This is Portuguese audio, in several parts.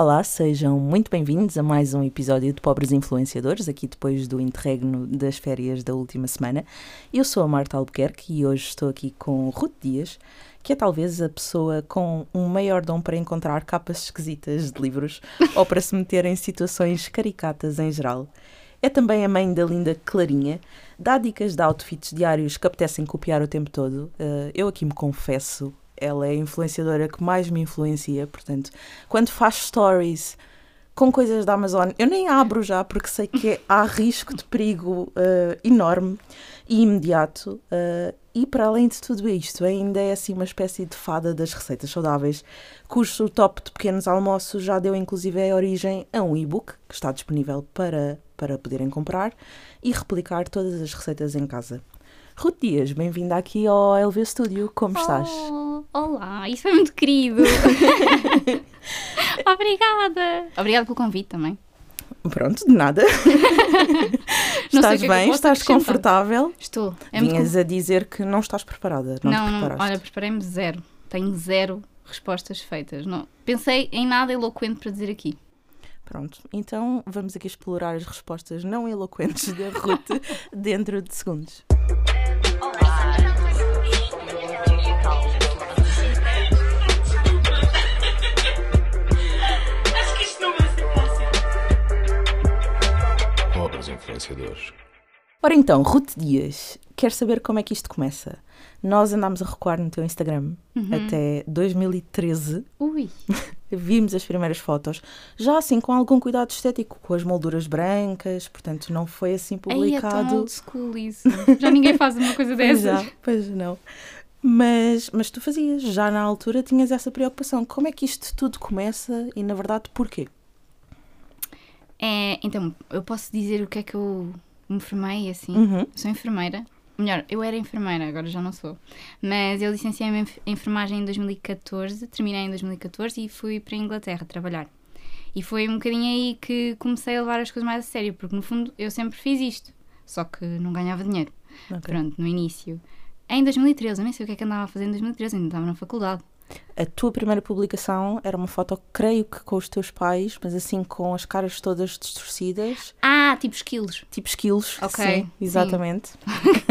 Olá, sejam muito bem-vindos a mais um episódio de Pobres Influenciadores, aqui depois do interregno das férias da última semana. Eu sou a Marta Albuquerque e hoje estou aqui com Ruth Dias, que é talvez a pessoa com um maior dom para encontrar capas esquisitas de livros ou para se meter em situações caricatas em geral. É também a mãe da linda Clarinha, dá dicas de outfits diários que apetecem copiar o tempo todo. Uh, eu aqui me confesso ela é a influenciadora que mais me influencia, portanto, quando faz stories com coisas da Amazon, eu nem abro já porque sei que há risco de perigo uh, enorme e imediato. Uh, e para além de tudo isto, ainda é assim uma espécie de fada das receitas saudáveis, cujo top de pequenos almoços já deu inclusive a origem a um e-book que está disponível para, para poderem comprar e replicar todas as receitas em casa. Ruth Dias, bem-vinda aqui ao LV Studio, como oh, estás? Olá, isso foi muito querido. Obrigada. Obrigada pelo convite também. Pronto, de nada. estás é bem? estás confortável? Estou. É Vinhas a dizer que não estás preparada. Não, não, não olha, preparei-me zero. Tenho zero respostas feitas. Não. Pensei em nada eloquente para dizer aqui. Pronto, então vamos aqui explorar as respostas não eloquentes da Ruth dentro de segundos. Influenciadores. Ora então, Ruth Dias, quer saber como é que isto começa? Nós andámos a recuar no teu Instagram uhum. até 2013. Ui! Vimos as primeiras fotos, já assim com algum cuidado estético, com as molduras brancas, portanto não foi assim publicado. Ai, é tão old school isso. Já ninguém faz uma coisa dessas. Já, pois não. Mas, mas tu fazias, já na altura tinhas essa preocupação. Como é que isto tudo começa e, na verdade, porquê? É, então, eu posso dizer o que é que eu me formei assim. Uhum. Sou enfermeira. Melhor, eu era enfermeira, agora já não sou. Mas eu licenciei-me em enfermagem em 2014, terminei em 2014 e fui para a Inglaterra trabalhar. E foi um bocadinho aí que comecei a levar as coisas mais a sério, porque no fundo eu sempre fiz isto, só que não ganhava dinheiro. Okay. Pronto, no início. Em 2013, eu nem sei o que é que andava a fazer em 2013, ainda estava na faculdade. A tua primeira publicação era uma foto, creio que com os teus pais, mas assim com as caras todas distorcidas. Ah, tipo esquilos. Tipo esquilos, ok. Sim, exatamente.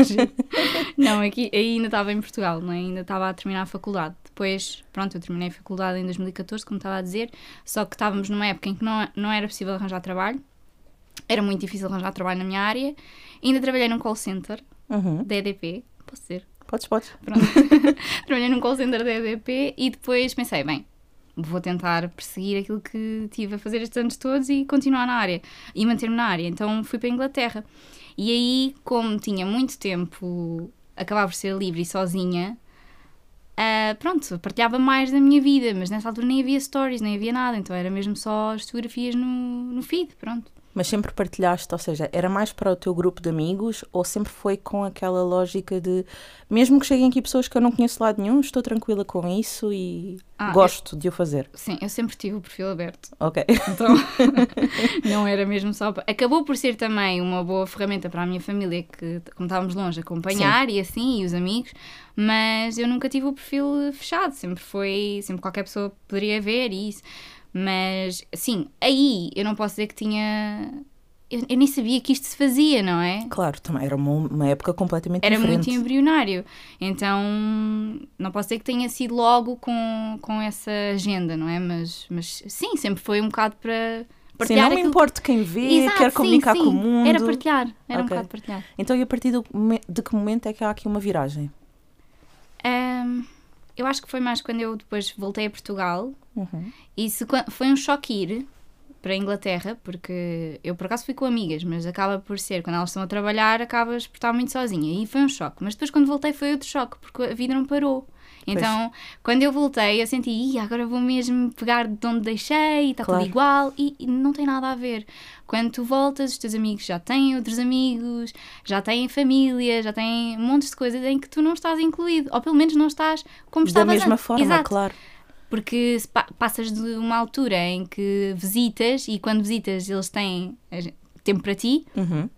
Sim. não, aqui ainda estava em Portugal, não é? ainda estava a terminar a faculdade. Depois, pronto, eu terminei a faculdade em 2014, como estava a dizer, só que estávamos numa época em que não, não era possível arranjar trabalho. Era muito difícil arranjar trabalho na minha área. Ainda trabalhei num call center uhum. da EDP, posso dizer? Podes, podes. Pronto. Trabalhei num call center da EDP e depois pensei, bem, vou tentar perseguir aquilo que tive a fazer estes anos todos e continuar na área e manter-me na área. Então fui para a Inglaterra. E aí, como tinha muito tempo, acabava por ser livre e sozinha, uh, pronto, partilhava mais da minha vida, mas nessa altura nem havia stories, nem havia nada, então era mesmo só as fotografias no, no feed, pronto mas sempre partilhaste, ou seja, era mais para o teu grupo de amigos ou sempre foi com aquela lógica de mesmo que cheguem aqui pessoas que eu não conheço lado nenhum, estou tranquila com isso e ah, gosto eu, de o fazer? Sim, eu sempre tive o perfil aberto. Ok. Então não era mesmo só. Para... Acabou por ser também uma boa ferramenta para a minha família, que, como estávamos longe, acompanhar sim. e assim, e os amigos, mas eu nunca tive o perfil fechado, sempre foi, sempre qualquer pessoa poderia ver e isso. Mas, sim, aí eu não posso dizer que tinha. Eu, eu, nem sabia que isto se fazia, não é? Claro, também era uma, uma época completamente era diferente. Era muito embrionário. Então, não posso dizer que tenha sido logo com, com essa agenda, não é? Mas, mas sim, sempre foi um bocado para. Sim, não me importa quem vê, Exato, quer sim, comunicar sim. com o mundo. Era partilhar, era okay. um bocado partilhar. Então, e a partir do, de que momento é que há aqui uma viragem? Um, eu acho que foi mais quando eu depois voltei a Portugal. Uhum. E foi um choque ir para a Inglaterra, porque eu por acaso fui com amigas, mas acaba por ser, quando elas estão a trabalhar, acabas por estar muito sozinha. E foi um choque. Mas depois, quando voltei, foi outro choque, porque a vida não parou. Então, pois. quando eu voltei, eu senti, agora vou mesmo pegar de onde deixei, está claro. tudo igual, e, e, não tem nada a ver. Quando tu voltas, os teus amigos já têm outros amigos, já têm família, já têm montes de coisas em que tu não estás incluído, ou pelo menos não estás como da estavas Da mesma antes. forma, Exato. claro. Porque passas de uma altura em que visitas, e quando visitas eles têm tempo para ti, uhum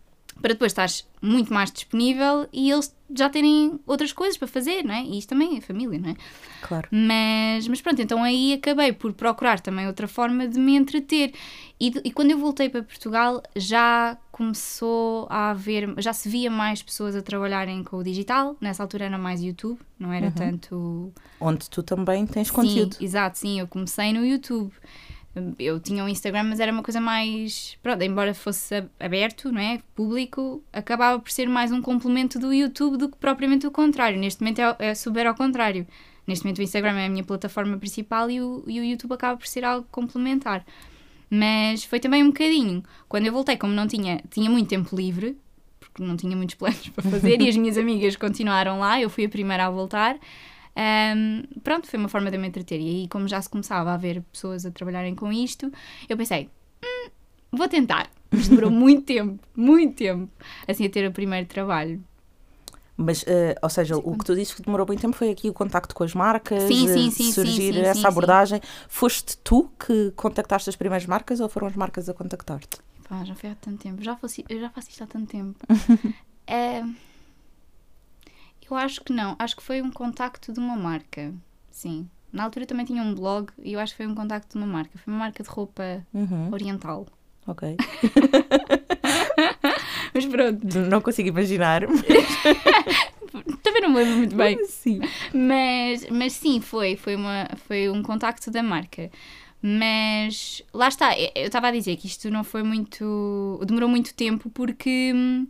para depois estares muito mais disponível e eles já terem outras coisas para fazer, não é? E isto também é família, não é? Claro. Mas, mas pronto, então aí acabei por procurar também outra forma de me entreter. E, e quando eu voltei para Portugal já começou a haver, já se via mais pessoas a trabalharem com o digital. Nessa altura era mais YouTube, não era Uhum. tanto. Onde tu também tens conteúdo. Sim, exato, sim, eu comecei no YouTube. Eu tinha um Instagram, mas era uma coisa mais. Pronto, embora fosse ab- aberto, não é? Público, acabava por ser mais um complemento do YouTube do que propriamente o contrário. Neste momento é, é super ao contrário. Neste momento o Instagram é a minha plataforma principal e o, e o YouTube acaba por ser algo complementar. Mas foi também um bocadinho. Quando eu voltei, como não tinha, tinha muito tempo livre, porque não tinha muitos planos para fazer, e as minhas amigas continuaram lá, eu fui a primeira a voltar. Ahm, pronto, foi uma forma de me entreter. E aí, como já se começava a ver pessoas a trabalharem com isto, eu pensei, "Hum, vou tentar. Mas demorou muito tempo, muito tempo, assim, a ter o primeiro trabalho. Mas, eh, ou seja, o que tu disse que demorou muito tempo foi aqui o contacto com as marcas, Sim, eh, sim, sim, surgir sim, essa abordagem. Foste tu que contactaste as primeiras marcas ou foram as marcas a contactar-te? Pá, já foi há tanto tempo. Já faço, eu já faço isto há tanto tempo. É, eu acho que não. Acho que foi um contacto de uma marca. Sim. Na altura também tinha um blog e eu acho que foi um contacto de uma marca. Foi uma marca de roupa Uhum, oriental. ok. Mas pronto, Não consigo imaginar. também não me lembro muito bem. Sim. Mas, mas sim, foi, foi, uma, foi um contacto da marca. Mas lá está, eu eu estava a dizer que isto não foi muito. demorou muito tempo porque. hum,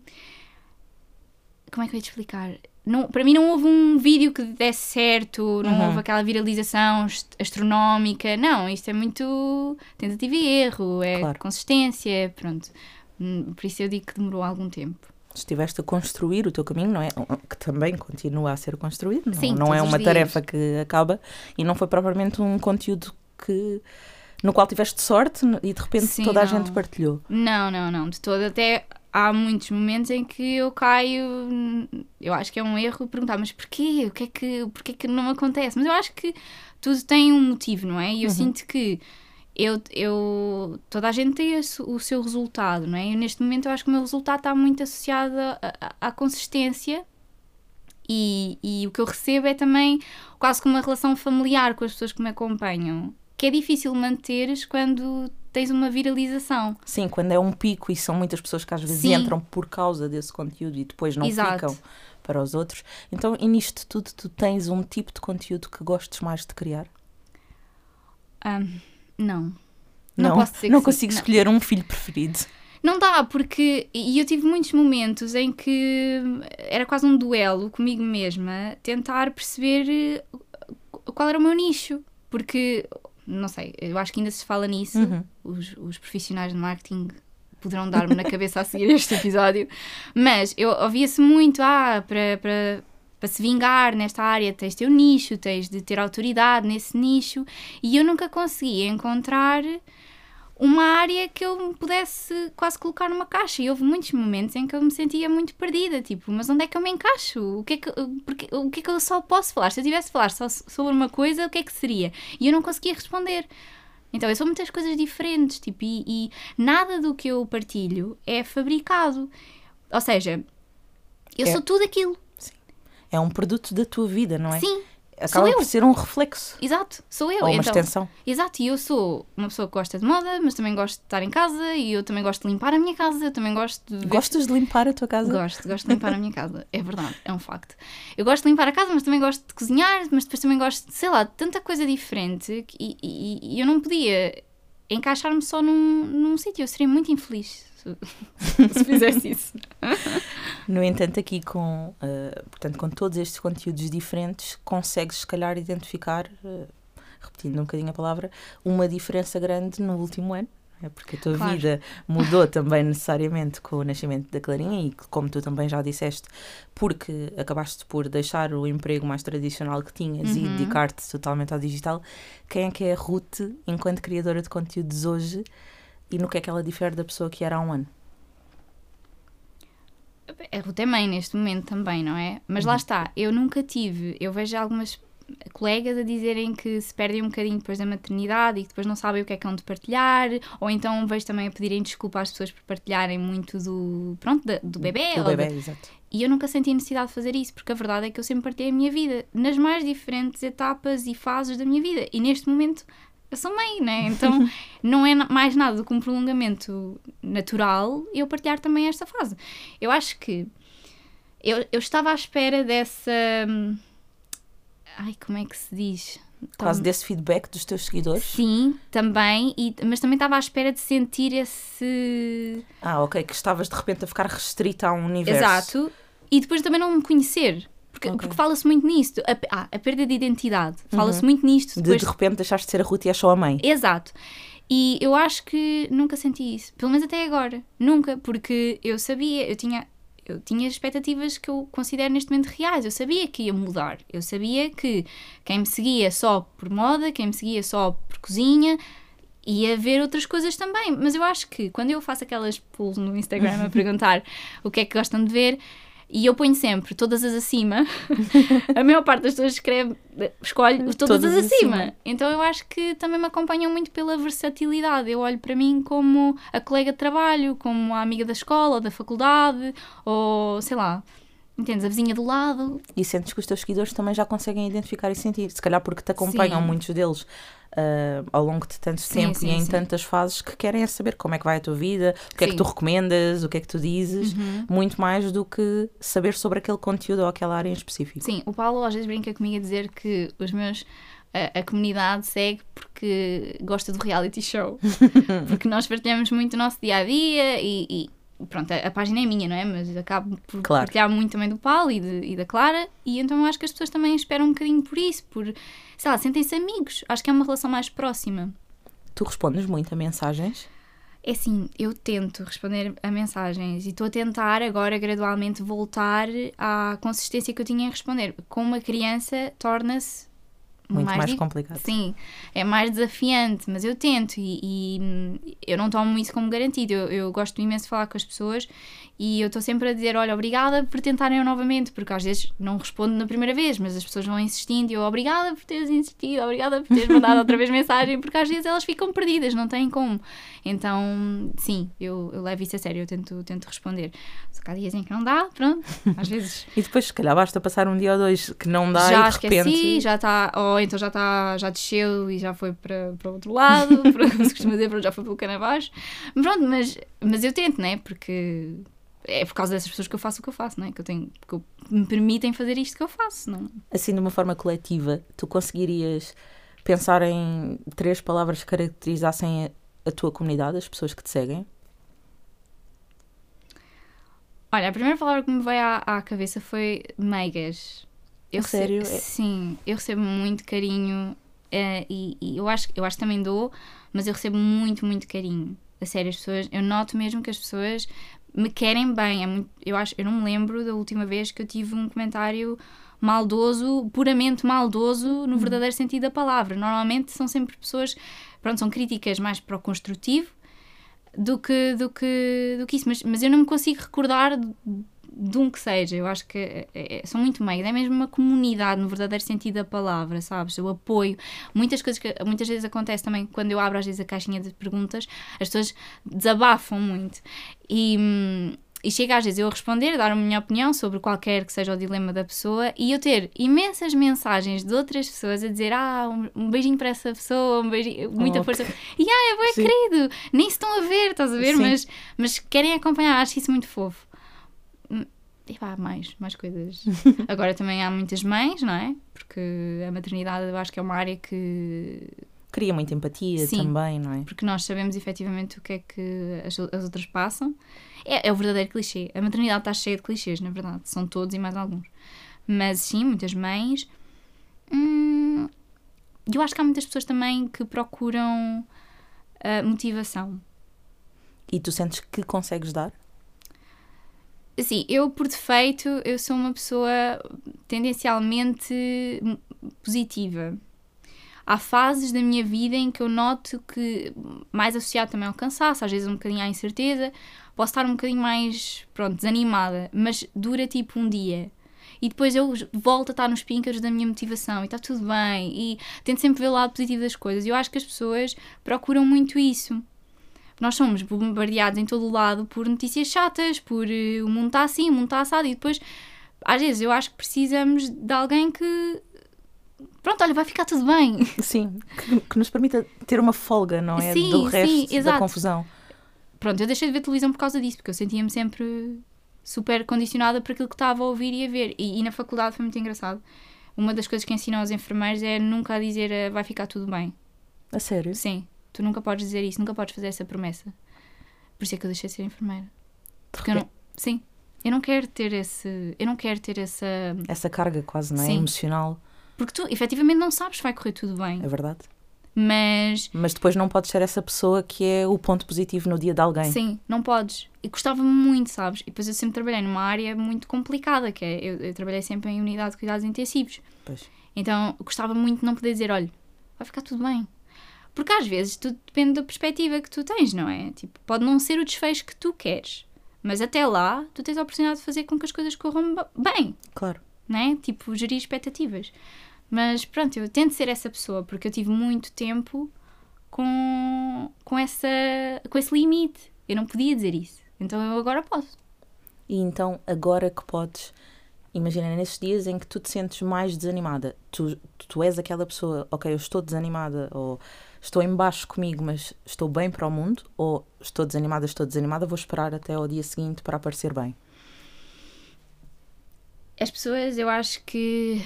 Como é que eu ia te explicar? Não, para mim não houve um vídeo que desse certo, não Uhum. houve aquela viralização astronómica. Não, isto é muito tentativa e erro, é Claro. consistência, pronto. Hum, Por isso eu digo que demorou algum tempo. Estiveste a construir o teu caminho, não é? Que também continua a ser construído. Não, Sim, não é uma tarefa que acaba e não foi propriamente um conteúdo que no qual tiveste sorte e de repente Sim, toda a não. gente partilhou. Não, não, não, de todo. Até há muitos momentos em que eu caio. Eu acho que é um erro perguntar, mas porquê? O que é que, porquê que não acontece? Mas eu acho que tudo tem um motivo, não é? E eu sinto que eu, eu, toda a gente tem o seu resultado, não é? E neste momento eu acho que o meu resultado está muito associado à consistência. E, e o que eu recebo é também quase como uma relação familiar com as pessoas que me acompanham, que é difícil manteres quando tens uma viralização. Sim, quando é um pico e são muitas pessoas que às vezes Sim. entram por causa desse conteúdo e depois não Exato. ficam para os outros. Então, e nisto tudo, tu tens um tipo de conteúdo que gostes mais de criar? Ah, não. Não, posso dizer que não sim. consigo Não. escolher um filho preferido. Não dá, porque. E eu tive muitos momentos em que era quase um duelo comigo mesma, tentar perceber eh, qual era o meu nicho. Porque, não sei, eu acho que ainda se fala nisso. Uhum. Os, os profissionais de marketing poderão dar-me na cabeça a seguir este episódio. Mas eu ouvia-se muito, ah, para. para para se vingar nesta área tens de ter um nicho, tens de ter autoridade nesse nicho e eu nunca conseguia encontrar uma área que eu me pudesse quase colocar numa caixa. E houve muitos momentos em que eu me sentia muito perdida, tipo, mas onde é que eu me encaixo? O que é que, porque, o que, é que eu só posso falar? Se eu tivesse de falar só sobre uma coisa, o que é que seria? E eu não conseguia responder. Então, eu sou muitas coisas diferentes, tipo, e, e nada do que eu partilho é fabricado. Ou seja, eu É. sou tudo aquilo. É um produto da tua vida, não é? Sim, Acaba eu. por ser um reflexo exato, sou eu. ou uma então, extensão. Exato, e eu sou uma pessoa que gosta de moda, mas também gosto de estar em casa e eu também gosto de limpar a minha casa, eu também gosto de Gostas de limpar a tua casa? Gosto, gosto de limpar a minha casa. É verdade, é um facto. Eu gosto de limpar a casa, mas também gosto de cozinhar, mas depois também gosto de, sei lá, de tanta coisa diferente e, e- e eu não podia encaixar-me só num, num sítio. Eu seria muito infeliz se, se fizesse isso. No entanto, aqui com, eh, portanto, com todos estes conteúdos diferentes, consegues se calhar identificar, eh, repetindo um bocadinho a palavra, uma diferença grande no último ano. é? Porque a tua Claro. vida mudou também necessariamente com o nascimento da Clarinha e como tu também já disseste, porque acabaste por deixar o emprego mais tradicional que tinhas e Uhum. dedicar-te totalmente ao digital. Quem é que é a Ruth enquanto criadora de conteúdos hoje e no que é que ela difere da pessoa que era há um ano? A Ruth é mãe neste momento também, não é? Mas lá está, eu nunca tive, eu vejo algumas colegas a dizerem que se perdem um bocadinho depois da maternidade e que depois não sabem o que é que hão de partilhar, ou então vejo também a pedirem desculpa às pessoas por partilharem muito do, pronto, da- do bebê. Do bebê, da- exato. E eu nunca senti necessidade de fazer isso, porque a verdade é que eu sempre partilhei a minha vida, nas mais diferentes etapas e fases da minha vida. E neste momento eu sou mãe, né? Então não é mais nada do que um prolongamento natural eu partilhar também esta fase. Eu acho que eu, eu estava à espera dessa. hum, Ai, como é que se diz? Quase desse feedback dos teus seguidores. Sim, também, e, mas também estava à espera de sentir esse. Ah, ok, que estavas de repente a ficar restrita a um universo. Exato. E depois também não me conhecer. Porque, Ok. porque fala-se muito nisto. A, ah, a perda de identidade. Fala-se muito nisto. De Depois, de repente deixaste de ser a Ruth e és só a mãe. Exato. E eu acho que nunca senti isso. Pelo menos até agora. Nunca. Porque eu sabia, eu tinha, eu tinha expectativas que eu considero neste momento reais. Eu sabia que ia mudar. Eu sabia que quem me seguia só por moda, quem me seguia só por cozinha, ia ver outras coisas também. Mas eu acho que quando eu faço aquelas polls no Instagram a perguntar o que é que gostam de ver. E eu ponho sempre todas as acima. a maior parte das pessoas escreve, escolhe todas, Todas as acima. acima. Então eu acho que também me acompanham muito pela versatilidade. Eu olho para mim como a colega de trabalho, como a amiga da escola, ou da faculdade, ou sei lá, entendes? A vizinha do lado. E sentes que os teus seguidores também já conseguem identificar e sentir. Se calhar porque te acompanham Sim. muitos deles ah, ao longo de tanto Sim, tempo sim, e em sim. tantas fases que querem é saber como é que vai a tua vida, o que é que tu recomendas, o que é que tu dizes, Uhum. muito mais do que saber sobre aquele conteúdo ou aquela área em específico. Sim, o Paulo às vezes brinca comigo a dizer que os meus. A, a comunidade segue porque gosta do reality show. porque nós partilhamos muito o nosso dia a dia e. e Pronto, a, a página é minha, não é? Mas acabo por Claro. partilhar muito também do Paulo e, de- e da Clara, e então eu acho que as pessoas também esperam um bocadinho por isso, por, sei lá, sentem-se amigos. Acho que é uma relação mais próxima. Tu respondes muito a mensagens. É assim, eu tento responder a mensagens e estou a tentar agora gradualmente voltar à consistência que eu tinha em responder. Com uma criança torna-se Muito mais, di- complicado. Sim, é mais desafiante, mas eu tento e, e, eu não tomo isso como garantido. Eu, eu gosto imenso de falar com as pessoas e eu estou sempre a dizer: olha, obrigada por tentarem eu novamente, porque às vezes não respondo na primeira vez, mas as pessoas vão insistindo e eu, obrigada por teres insistido, obrigada por teres mandado outra vez mensagem, porque às vezes elas ficam perdidas, não têm como. Então, sim, eu, eu levo isso a sério, eu tento, tento responder. Só que há dias em que não dá, pronto, às vezes E depois, se calhar, basta passar um dia ou dois que não dá já e de repente. já está, ou então já está, já desceu e já foi para, para o outro lado, para, como se costuma dizer, já foi pelo cano abaixo. Pronto, mas, mas eu tento, né? Porque é por causa dessas pessoas que eu faço o que eu faço, né? Que eu tenho, que eu- me permitem fazer isto que eu faço, não? Assim, de uma forma coletiva, tu conseguirias pensar em três palavras que caracterizassem a, a tua comunidade, as pessoas que te seguem? Olha, a primeira palavra que me veio à, à cabeça foi meigas. Eu sério? recebo- É- Sim, eu recebo muito carinho eh, e, e eu, acho, eu acho que também dou, mas eu recebo muito, muito carinho. A sério, as pessoas, eu noto mesmo que as pessoas me querem bem. É muito, eu, acho, eu não me lembro da última vez que eu tive um comentário maldoso, puramente maldoso, no verdadeiro sentido da palavra. Normalmente são sempre pessoas, pronto, são críticas mais para o construtivo do que, do que, do que isso, mas, mas eu não me consigo recordar de, um que seja. Eu acho que é- são muito meios, é mesmo uma comunidade no verdadeiro sentido da palavra, sabes? O apoio. Muitas coisas que muitas vezes acontece também quando eu abro às vezes a caixinha de perguntas, as pessoas desabafam muito. E. hum, e chega às vezes eu a responder, dar a minha opinião sobre qualquer que seja o dilema da pessoa e eu ter imensas mensagens de outras pessoas a dizer ah, um, beijinho para essa pessoa, um beijinho, muita Oh, força. E ah, é bem querido, nem se estão a ver, estás a ver? Sim. Mas, mas querem acompanhar, acho isso muito fofo. E pá, mais, mais coisas. Agora também há muitas mães, não é? Porque a maternidade eu acho que é uma área que. Cria muita empatia Sim. também, não é? Porque nós sabemos efetivamente o que é que as, as outras passam. É, é o verdadeiro clichê. A maternidade está cheia de clichês, na verdade. São todos e mais alguns. Mas sim, muitas mães. Hum, eu acho que há muitas pessoas também que procuram ah, motivação. E tu sentes que consegues dar? Assim, eu por defeito, eu sou uma pessoa tendencialmente positiva. Há fases da minha vida em que eu noto que, mais associado também ao cansaço, às vezes um bocadinho à incerteza, posso estar um bocadinho mais, pronto, desanimada, mas dura tipo um dia. e depois eu volto a estar nos píncaros da minha motivação e está tudo bem e tento sempre ver o lado positivo das coisas. Eu acho que as pessoas procuram muito isso. Nós somos bombardeados em todo o lado por notícias chatas, por uh, o mundo está assim, o mundo está assado e depois, às vezes, eu acho que precisamos de alguém que pronto, olha, vai ficar tudo bem. Sim, que, que nos permita ter uma folga, não é? Sim, Do resto sim, da confusão. Pronto, eu deixei de ver televisão por causa disso, porque eu sentia-me sempre super condicionada por aquilo que estava a ouvir e a ver. E, e na faculdade foi muito engraçado. Uma das coisas que ensinam aos enfermeiros é nunca a dizer eh, vai ficar tudo bem. A sério? Sim, tu nunca podes dizer isso, nunca podes fazer essa promessa. Por isso é que eu deixei de ser enfermeira. Porque eu não. Sim, eu não quero ter esse. Eu não quero ter essa. Essa carga quase, não é? Sim. Emocional, Porque tu efetivamente não sabes se vai correr tudo bem. é verdade. Mas Mas depois não podes ser essa pessoa que é o ponto positivo no dia de alguém. Sim, não podes. E gostava muito, sabes? E depois eu sempre trabalhei numa área muito complicada, que é, eu, eu trabalhei sempre em unidade de cuidados intensivos. Pois. Então gostava muito de não poder dizer, olha, vai ficar tudo bem. Porque às vezes tudo depende da perspectiva que tu tens, não é? Tipo, pode não ser o desfecho que tu queres. Mas até lá, tu tens a oportunidade de fazer com que as coisas corram bem, Claro. né? Tipo, gerir expectativas. Mas pronto, eu tento ser essa pessoa, porque eu tive muito tempo com, com, essa, com esse limite. Eu não podia dizer isso. Então eu agora posso. E então, agora que podes, imagina, nesses dias em que tu te sentes mais desanimada, tu, tu és aquela pessoa, ok, eu estou desanimada, ou estou em baixo comigo, mas estou bem para o mundo, ou estou desanimada, estou desanimada, vou esperar até ao dia seguinte para aparecer bem. As pessoas, eu acho que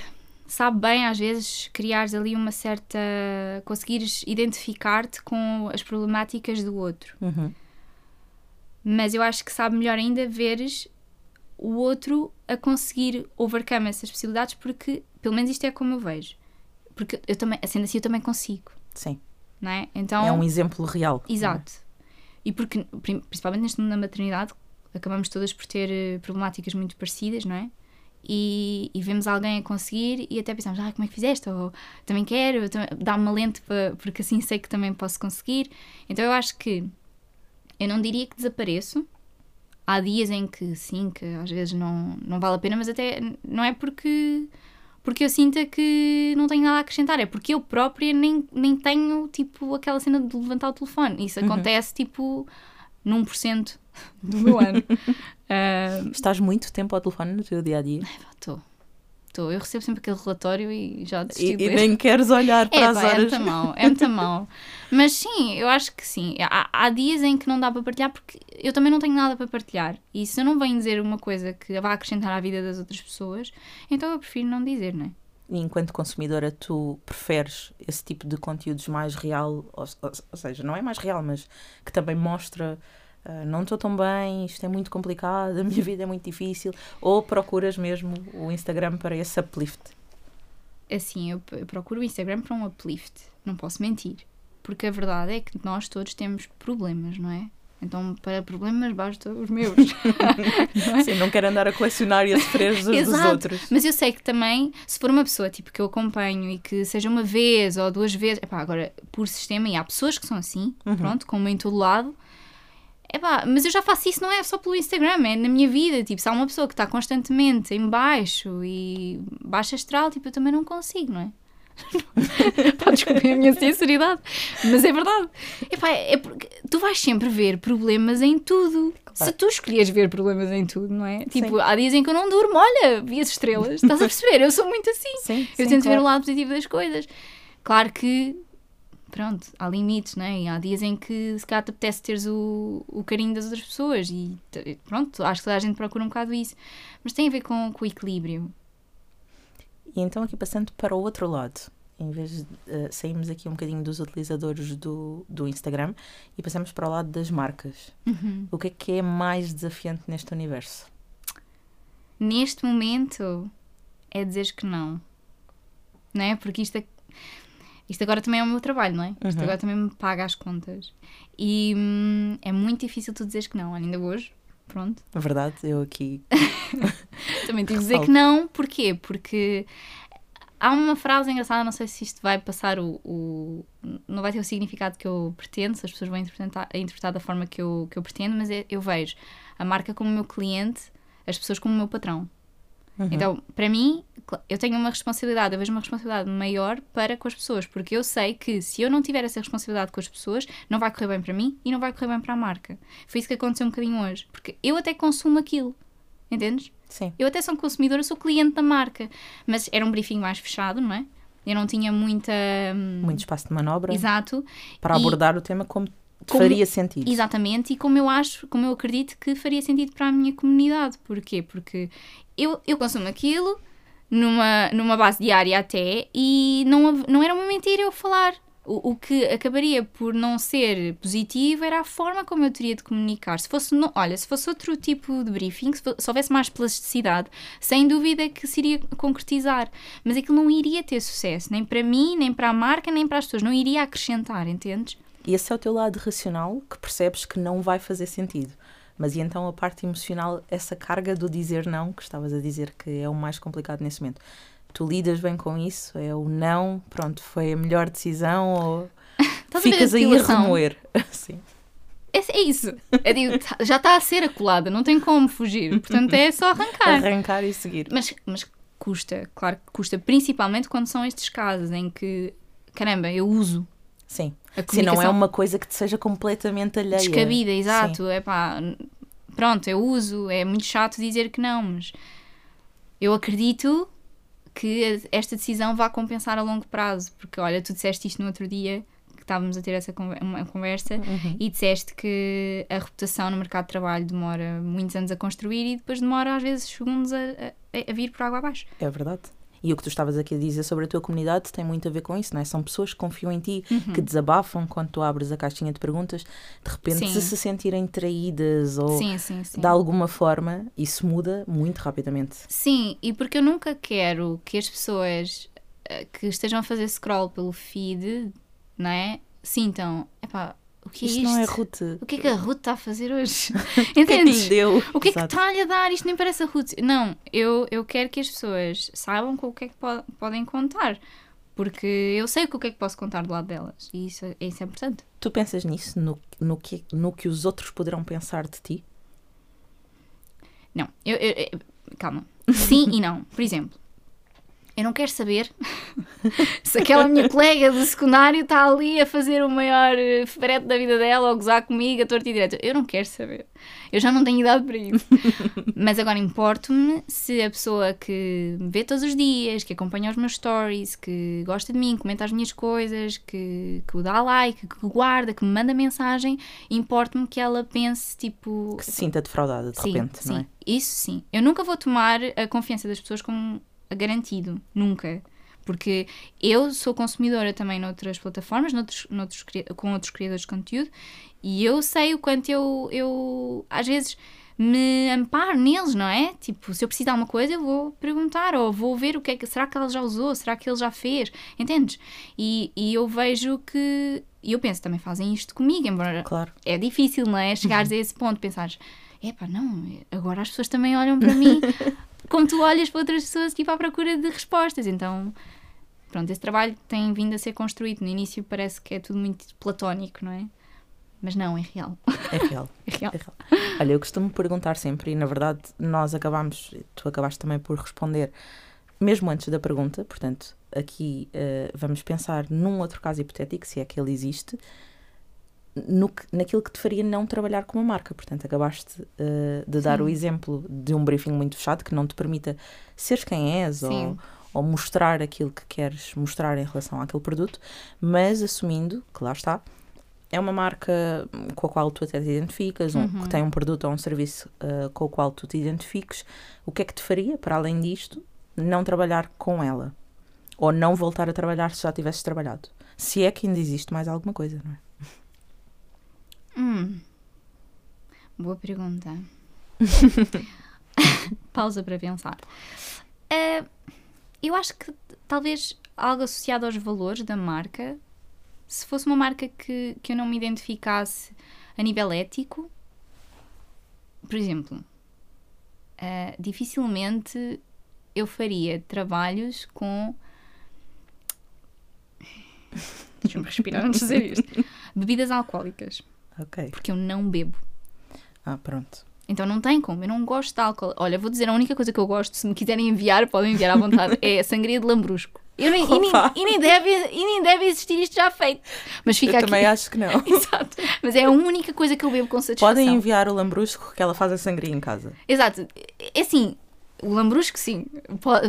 sabe bem, às vezes, criares ali uma certa. conseguires identificar-te com as problemáticas do outro. Uhum. Mas eu acho que sabe melhor ainda veres o outro a conseguir overcome essas possibilidades, porque, pelo menos, isto é como eu vejo. Porque eu também, sendo assim, eu também consigo, Sim, não é? Então, é um exemplo real. Exato. E porque, principalmente neste mundo da maternidade, acabamos todas por ter eh, problemáticas muito parecidas, não é? E, e vemos alguém a conseguir e até pensamos, ah, como é que fizeste? Ou também quero, dá-me uma lente para, porque assim sei que também posso conseguir. Então eu acho que eu não diria que desapareço. Há dias em que sim, que às vezes não, não vale a pena, mas até não é porque porque eu sinta que não tenho nada a acrescentar, é porque eu própria nem, nem tenho tipo aquela cena de levantar o telefone. Isso acontece tipo num por cento do meu ano. Ah, Estás muito tempo ao telefone no teu dia a dia Estou. Estou. Eu recebo sempre aquele relatório e já e, desisti de e ler. nem queres olhar para É, as pá, é horas. muito mau, é muito mau. Mas sim, eu acho que sim. Há, há dias em que não dá para partilhar porque eu também não tenho nada para partilhar. E se eu não venho dizer uma coisa que vá acrescentar à vida das outras pessoas, então eu prefiro não dizer, não é? E enquanto consumidora, tu preferes esse tipo de conteúdos mais real, ou, ou- ou seja, não é mais real, mas que também mostra ah, não estou tão bem, isto é muito complicado, a minha vida é muito difícil, ou procuras mesmo o Instagram para esse uplift? Assim, eu, eu procuro o Instagram para um uplift, não posso mentir. Porque a verdade é que nós todos temos problemas, não é? Então, para problemas, basta os meus. Sim, não quero andar a colecionar e a sofrer os dos outros. Mas eu sei que também, se for uma pessoa tipo que eu acompanho e que seja uma vez ou duas vezes, epá, agora por sistema, e há pessoas que são assim, Uhum. pronto, como em todo lado. Epá, mas eu já faço isso, não é só pelo Instagram, é na minha vida. Tipo, se há uma pessoa que está constantemente em baixo e baixa astral, tipo, eu também não consigo, não é? Pá, desculpem a minha sinceridade, mas é verdade. Epá, é porque tu vais sempre ver problemas em tudo. Se tu escolheres ver problemas em tudo, não é? Tipo, Sim. há dias em que eu não durmo, olha, vi as estrelas, estás a perceber? Eu sou muito assim. Sim, Eu sim, tento ver claro. o lado positivo das coisas. Claro que, pronto, há limites, não é? E há dias em que se calhar te apetece teres o, o carinho das outras pessoas e pronto, acho que toda a gente procura um bocado isso. Mas tem a ver com, com o equilíbrio. E então, aqui passando para o outro lado, em vez de eh, sairmos aqui um bocadinho dos utilizadores do, do Instagram e passamos para o lado das marcas. O que é que é mais desafiante neste universo? Neste momento é dizeres que não. Não é? Porque isto, é- isto agora também é o meu trabalho, não é? Isto Uhum. agora também me paga as contas. E hum, é muito difícil tu dizeres que não. Ainda hoje, pronto, Na verdade, eu aqui. Também tive de dizer que não, porquê? Porque há uma frase engraçada, não sei se isto vai passar o. o- não vai ter o significado que eu pretendo, se as pessoas vão interpretar, interpretar da forma que eu, que eu pretendo, mas é- eu vejo a marca como meu cliente, as pessoas como meu patrão. Uhum. Então, para mim, eu tenho uma responsabilidade, eu vejo uma responsabilidade maior para com as pessoas, porque eu sei que se eu não tiver essa responsabilidade com as pessoas, não vai correr bem para mim e não vai correr bem para a marca. Foi isso que aconteceu um bocadinho hoje, porque eu até consumo aquilo, entendes? Sim. Eu até sou consumidora, sou cliente da marca, mas era um briefing mais fechado, não é? Eu não tinha muita. hum, Muito espaço de manobra Exato. para E- abordar o tema como, Como- faria sentido. Exatamente, e como eu acho, como eu acredito que faria sentido para a minha comunidade. Porquê? Porque eu, eu consumo aquilo numa, numa base diária até e não, não era uma mentira eu falar. O, o que acabaria por não ser positivo era a forma como eu teria de comunicar. Se fosse, no- olha, se fosse outro tipo de briefing, se, fo- se houvesse mais plasticidade, sem dúvida que se iria concretizar. Mas aquilo não iria ter sucesso, nem para mim, nem para a marca, nem para as pessoas. Não iria acrescentar, entendes? E esse é o teu lado racional que percebes que não vai fazer sentido. Mas e então a parte emocional, essa carga do dizer não, que estavas a dizer que é o mais complicado nesse momento. Tu lidas bem com isso? É o não, pronto, foi a melhor decisão ou ficas a aí a remoer? Sim. É, é isso. Eu digo, tá- já está a ser acolada, não tem como fugir. Portanto, é só arrancar. Arrancar e seguir. Mas, mas custa, claro que custa, principalmente quando são estes casos em que, caramba, eu uso Sim. Se não é uma coisa que te seja completamente alheia. descabida, exato. É pá, pronto, eu uso, é muito chato dizer que não, mas eu acredito que esta decisão vai compensar a longo prazo, porque olha, tu disseste isto no outro dia que estávamos a ter essa conversa Uhum. e disseste que a reputação no mercado de trabalho demora muitos anos a construir e depois demora às vezes segundos a, a- a vir por água abaixo. É verdade. E o que tu estavas aqui a dizer sobre a tua comunidade tem muito a ver com isso, não é? São pessoas que confiam em ti, que desabafam quando tu abres a caixinha de perguntas, de repente Sim. se se sentirem traídas ou Sim, sim, sim. de alguma forma, isso muda muito rapidamente. Sim, e porque eu nunca quero que as pessoas eh, que estejam a fazer scroll pelo feed, não é? Sintam, epá, o que é Isto isto? não é Ruth. O que é que a Ruth está a fazer hoje? O que é que lhe Entendes? deu? O que é que Exato. está-lhe a dar? Isto nem parece a Ruth. Não, eu, eu quero que as pessoas saibam com o que é que po- podem contar. Porque eu sei com o que é que posso contar do lado delas. E isso, é- isso é importante. Tu pensas nisso, no, no, que, no que os outros poderão pensar de ti? Não, eu, eu- eu- calma. Sim e não. Por exemplo, eu não quero saber se aquela minha colega do secundário está ali a fazer o maior eh, frete da vida dela ou gozar comigo a torta e direto. Eu não quero saber. Eu já não tenho idade para isso. Mas agora importo-me se a pessoa que me vê todos os dias, que acompanha os meus stories, que gosta de mim, comenta as minhas coisas, que, que dá like, que guarda, que me manda mensagem, importo-me que ela pense tipo. Que se sinta defraudada de Sim, repente, sim, não é? Isso sim. Eu nunca vou tomar a confiança das pessoas como garantido. Nunca. Porque eu sou consumidora também noutras plataformas, noutros, noutros, com outros criadores de conteúdo, e eu sei o quanto eu, eu às vezes me amparo neles, não é? Tipo, se eu preciso de alguma coisa, eu vou perguntar, ou vou ver o que é que. Será que ela já usou? Será que ele já fez? Entendes? E, e eu vejo que. E eu penso, também fazem isto comigo, embora Claro. é difícil, não é? Chegares a esse ponto, pensares, epá, não, agora as pessoas também olham para mim como tu olhas para outras pessoas, tipo, à procura de respostas. Então, pronto, esse trabalho tem vindo a ser construído. No início parece que é tudo muito platónico, não é? Mas não, é real. É real. É real. É real. Olha, eu costumo perguntar sempre, e na verdade nós acabamos, tu acabaste também por responder, mesmo antes da pergunta, portanto, aqui eh, vamos pensar num outro caso hipotético, se é que ele existe, no que- naquilo que te faria não trabalhar com uma marca. Portanto, acabaste eh, de dar Sim. o exemplo de um briefing muito fechado que não te permita seres quem és ou, ou mostrar aquilo que queres mostrar em relação àquele produto, mas assumindo que lá está. É uma marca com a qual tu até te identificas, um- Uhum. que tem um produto ou um serviço eh, com o qual tu te identifiques. O que é que te faria, para além disto, não trabalhar com ela? Ou não voltar a trabalhar se já tivesses trabalhado? Se é que ainda existe mais alguma coisa, não é? Hum. Boa pergunta. Pausa para pensar. Eh, eu acho que talvez algo associado aos valores da marca, se fosse uma marca que, que eu não me identificasse a nível ético, por exemplo, eh, dificilmente eu faria trabalhos com. Deixa-me respirar antes de dizer isto. Bebidas alcoólicas, Ok. porque eu não bebo. Ah, pronto. Então não tem como, eu não gosto de álcool. Olha, vou dizer, a única coisa que eu gosto, se me quiserem enviar, podem enviar à vontade, é a sangria de lambrusco. Eu nem, e, nem, e, nem deve, e nem deve existir isto já feito. Mas fica Eu aqui. também acho que não. Exato. Mas é a única coisa que eu bebo com satisfação. Podem enviar o lambrusco que ela faz a sangria em casa. Exato. É assim, o lambrusco sim.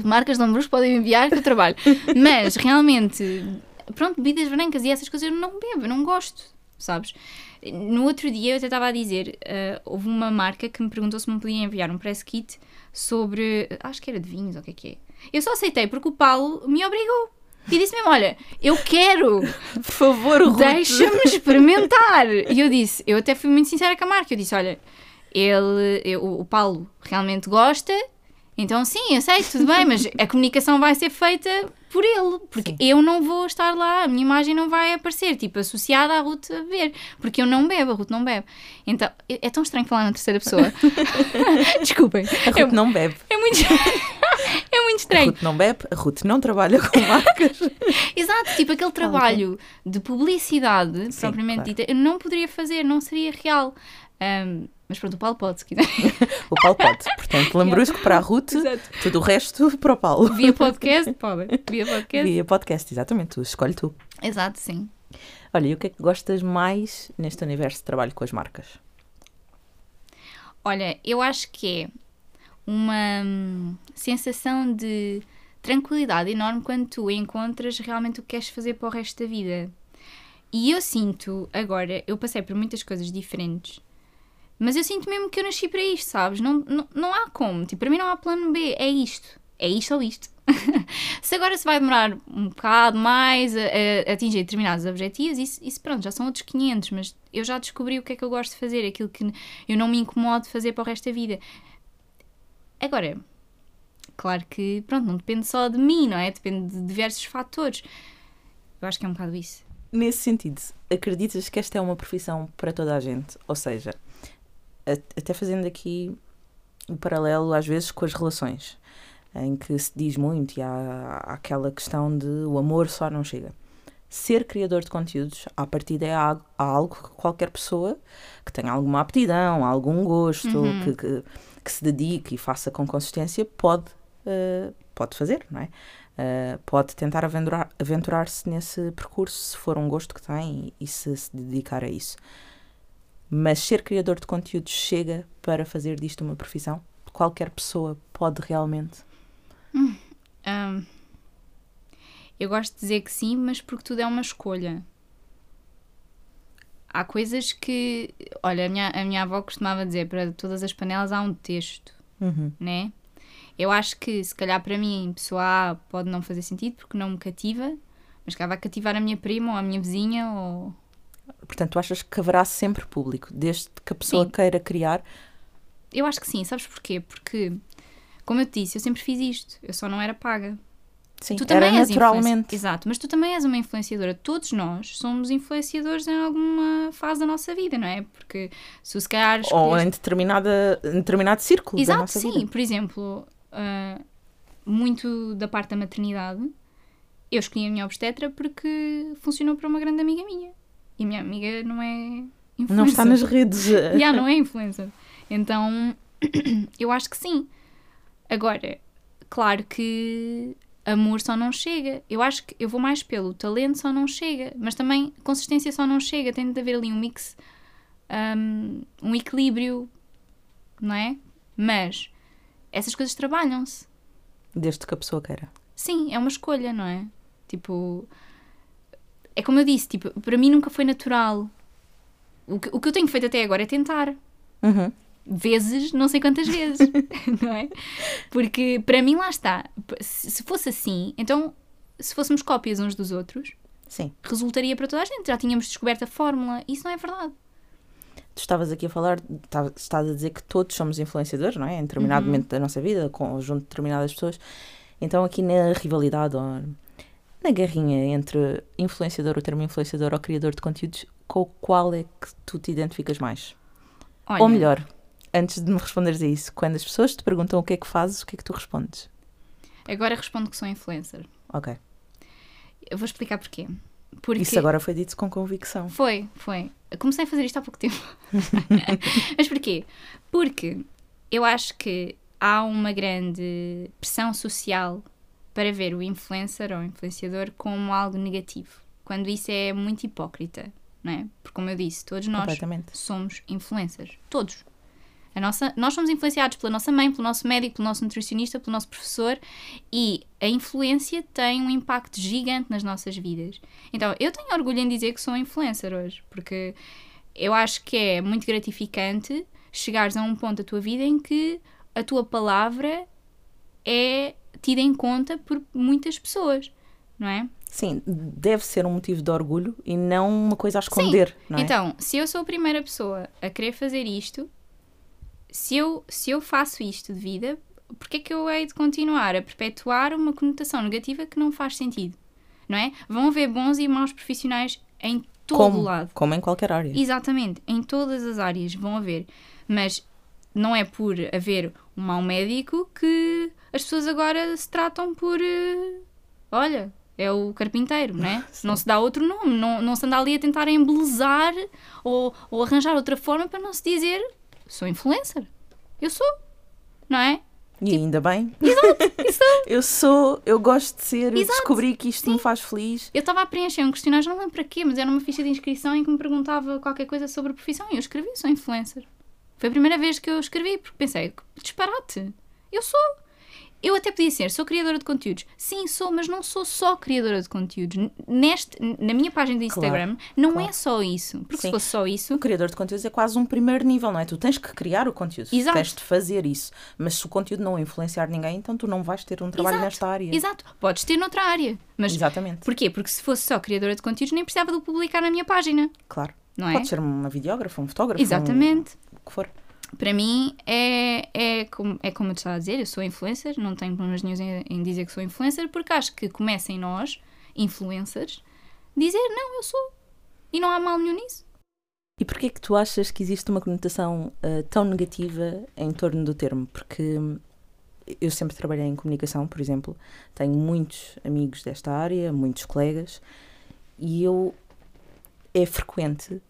Marcas de lambrusco podem enviar que eu trabalho. Mas realmente, pronto, bebidas brancas e essas coisas eu não bebo, eu não gosto, sabes? No outro dia eu até estava a dizer, ah, houve uma marca que me perguntou se me podia enviar um press kit sobre, acho que era de vinhos ou o que é que é. Eu só aceitei porque o Paulo me obrigou. E disse mesmo, olha, eu quero, Por favor, deixa-me experimentar. E eu disse, eu até fui muito sincera com a marca, eu disse, olha, ele, eu- o Paulo realmente gosta, então sim, aceito, tudo bem, mas a comunicação vai ser feita por ele, porque Sim. eu não vou estar lá, a minha imagem não vai aparecer, tipo, associada à Ruth a ver, porque eu não bebo, a Ruth não bebe. Então, é é tão estranho falar na terceira pessoa. Desculpem, A Ruth não bebe. é muito, é muito A estranho. Ruth não bebe, a Ruth não trabalha com marcas. Exato, tipo aquele trabalho de publicidade, Sim, propriamente claro. dita, eu não poderia fazer, não seria real. Ahm, mas pronto, o Paulo pode, se quiser. O Paulo pode. Portanto, lambrusco para a Ruth, Exato. tudo o resto para o Paulo. Via podcast, pode. Via podcast. Via podcast, exatamente. Tu, escolhe tu. Exato, sim. Olha, e o que é que gostas mais neste universo de trabalho com as marcas? Olha, eu acho que é uma hum, sensação de tranquilidade enorme quando tu encontras realmente o que queres fazer para o resto da vida. E eu sinto, agora, eu passei por muitas coisas diferentes, mas eu sinto mesmo que eu nasci para isto, sabes? Não, não, não há como. Tipo, para mim não há plano B. É isto. É isto ou isto. se agora se vai demorar um bocado mais a, a atingir determinados objetivos, isso, isso pronto, já são outros 500, mas eu já descobri o que é que eu gosto de fazer, aquilo que eu não me incomodo de fazer para o resto da vida. Agora, claro que, pronto, não depende só de mim, não é? Depende de diversos fatores. Eu acho que é um bocado isso. Nesse sentido, acreditas que esta é uma profissão para toda a gente? Ou seja, até fazendo aqui um paralelo às vezes com as relações, em que se diz muito e há, há aquela questão de o amor só não chega. Ser criador de conteúdos, à partida, é algo, algo que qualquer pessoa que tenha alguma aptidão, algum gosto, Uhum. que, que, que se dedique e faça com consistência, pode, eh, pode fazer, não é? Uh, pode tentar aventurar- aventurar-se nesse percurso se for um gosto que tem e, e se se dedicar a isso. Mas ser criador de conteúdos chega para fazer disto uma profissão? Qualquer pessoa pode realmente? Ahm, eu gosto de dizer que sim, mas porque tudo é uma escolha. Há coisas que. Olha, a minha, a minha avó costumava dizer: para todas as panelas há um texto, Uhum. né? Eu acho que, se calhar, para mim, pessoa A pode não fazer sentido porque não me cativa, mas cá vai cativar a minha prima ou a minha vizinha ou. Portanto, tu achas que haverá sempre público, desde que a pessoa Sim. queira criar? Eu acho que sim, sabes porquê? Porque, como eu te disse, eu sempre fiz isto, eu só não era paga. Sim, Tu também és naturalmente. Exato, mas tu também és uma influenciadora. Todos nós somos influenciadores em alguma fase da nossa vida, não é? Porque se se calhar. Ou escolheste- em, determinada, em determinado círculo da Exato, nossa sim. vida. Por exemplo, ah, muito da parte da maternidade, eu escolhi a minha obstetra porque funcionou para uma grande amiga minha. E minha amiga não é influencer. Não está nas redes. Já, não é influencer. Então, eu acho que sim. Agora, claro que amor só não chega. Eu acho que eu vou mais pelo talento só não chega. Mas também consistência só não chega. Tem de haver ali um mix, um, um equilíbrio, não é? Mas essas coisas trabalham-se. Desde que a pessoa queira. Sim, é uma escolha, não é? Tipo, é como eu disse, tipo, para mim nunca foi natural. O que, o que eu tenho feito até agora é tentar. Uhum. Vezes, não sei quantas vezes, não é? Porque para mim lá está. Se se fosse assim, então se fôssemos cópias uns dos outros, Sim. resultaria para toda a gente. Já tínhamos descoberto a fórmula. Isso não é verdade. Tu estavas aqui a falar, estava- estás a dizer que todos somos influenciadores, não é? Em determinado Uhum. momento da nossa vida, com junto de determinadas pessoas. Então, aqui na rivalidade ou na guerrinha entre influenciador, o termo influenciador ou criador de conteúdos, com qual é que tu te identificas mais? Olha, Ou melhor, antes de me responderes a isso, quando as pessoas te perguntam o que é que fazes, o que é que tu respondes? agora respondo que sou influencer. Ok. Eu vou explicar porquê. Porque Isso agora foi dito com convicção. Foi, foi. Comecei a fazer isto há pouco tempo. Mas porquê? Porque eu acho que há uma grande pressão social para ver o influencer ou influenciador como algo negativo. Quando isso é muito hipócrita, não é? Porque, como eu disse, todos nós somos influencers. Todos. A nossa, nós somos influenciados pela nossa mãe, pelo nosso médico, pelo nosso nutricionista, pelo nosso professor e a influência tem um impacto gigante nas nossas vidas. Então, eu tenho orgulho em dizer que sou influencer hoje, porque eu acho que é muito gratificante chegares a um ponto da tua vida em que a tua palavra é tida em conta por muitas pessoas, não é? Sim, deve ser um motivo de orgulho e não uma coisa a esconder, não é? Então, se eu sou a primeira pessoa a querer fazer isto, se eu, se eu faço isto de vida, porque é que eu hei de continuar a perpetuar uma conotação negativa que não faz sentido? Não é? Vão haver bons e maus profissionais em todo como, lado. como em qualquer área. Exatamente, em todas as áreas vão haver. Mas não é por haver um mau médico que as pessoas agora se tratam por. eh, olha, é o carpinteiro, não é? Sim. não se dá outro nome, não, não se anda ali a tentar embelezar ou, ou arranjar outra forma para não se dizer sou influencer. Eu sou, não é? E ainda bem. Isso Eu sou, eu gosto de ser, eu Exato. descobri que isto me faz feliz. Eu estava a preencher um questionário, não lembro para quê, mas era uma ficha de inscrição em que me perguntava qualquer coisa sobre a profissão e eu escrevi, sou influencer. Foi a primeira vez que eu escrevi, porque pensei, disparate, eu sou. Eu até podia ser, sou criadora de conteúdos. Sim, sou, mas não sou só criadora de conteúdos. Neste, na minha página de Instagram, não claro. é só isso. Porque Sim. se fosse só isso, O criador de conteúdos é quase um primeiro nível, não é? Tu tens que criar o conteúdo, Exato. tens de fazer isso. Mas se o conteúdo não influenciar ninguém, então tu não vais ter um trabalho Exato. nesta área. exato, podes ter noutra área. Mas Exatamente, porquê? Porque se fosse só criadora de conteúdos, nem precisava de o publicar na minha página, claro. não é? Pode ser uma videógrafa, um fotógrafo, Exatamente. um- que for. Para mim, é, é, como, é como eu te estava a dizer, eu sou influencer, não tenho problemas nenhum em, em dizer que sou influencer, porque acho que começa em nós, influencers, dizer não, eu sou. E não há mal nenhum nisso. E porquê que tu achas que existe uma conotação ah, tão negativa em torno do termo? Porque hum, eu sempre trabalhei em comunicação, por exemplo, tenho muitos amigos desta área, muitos colegas, e eu é frequente.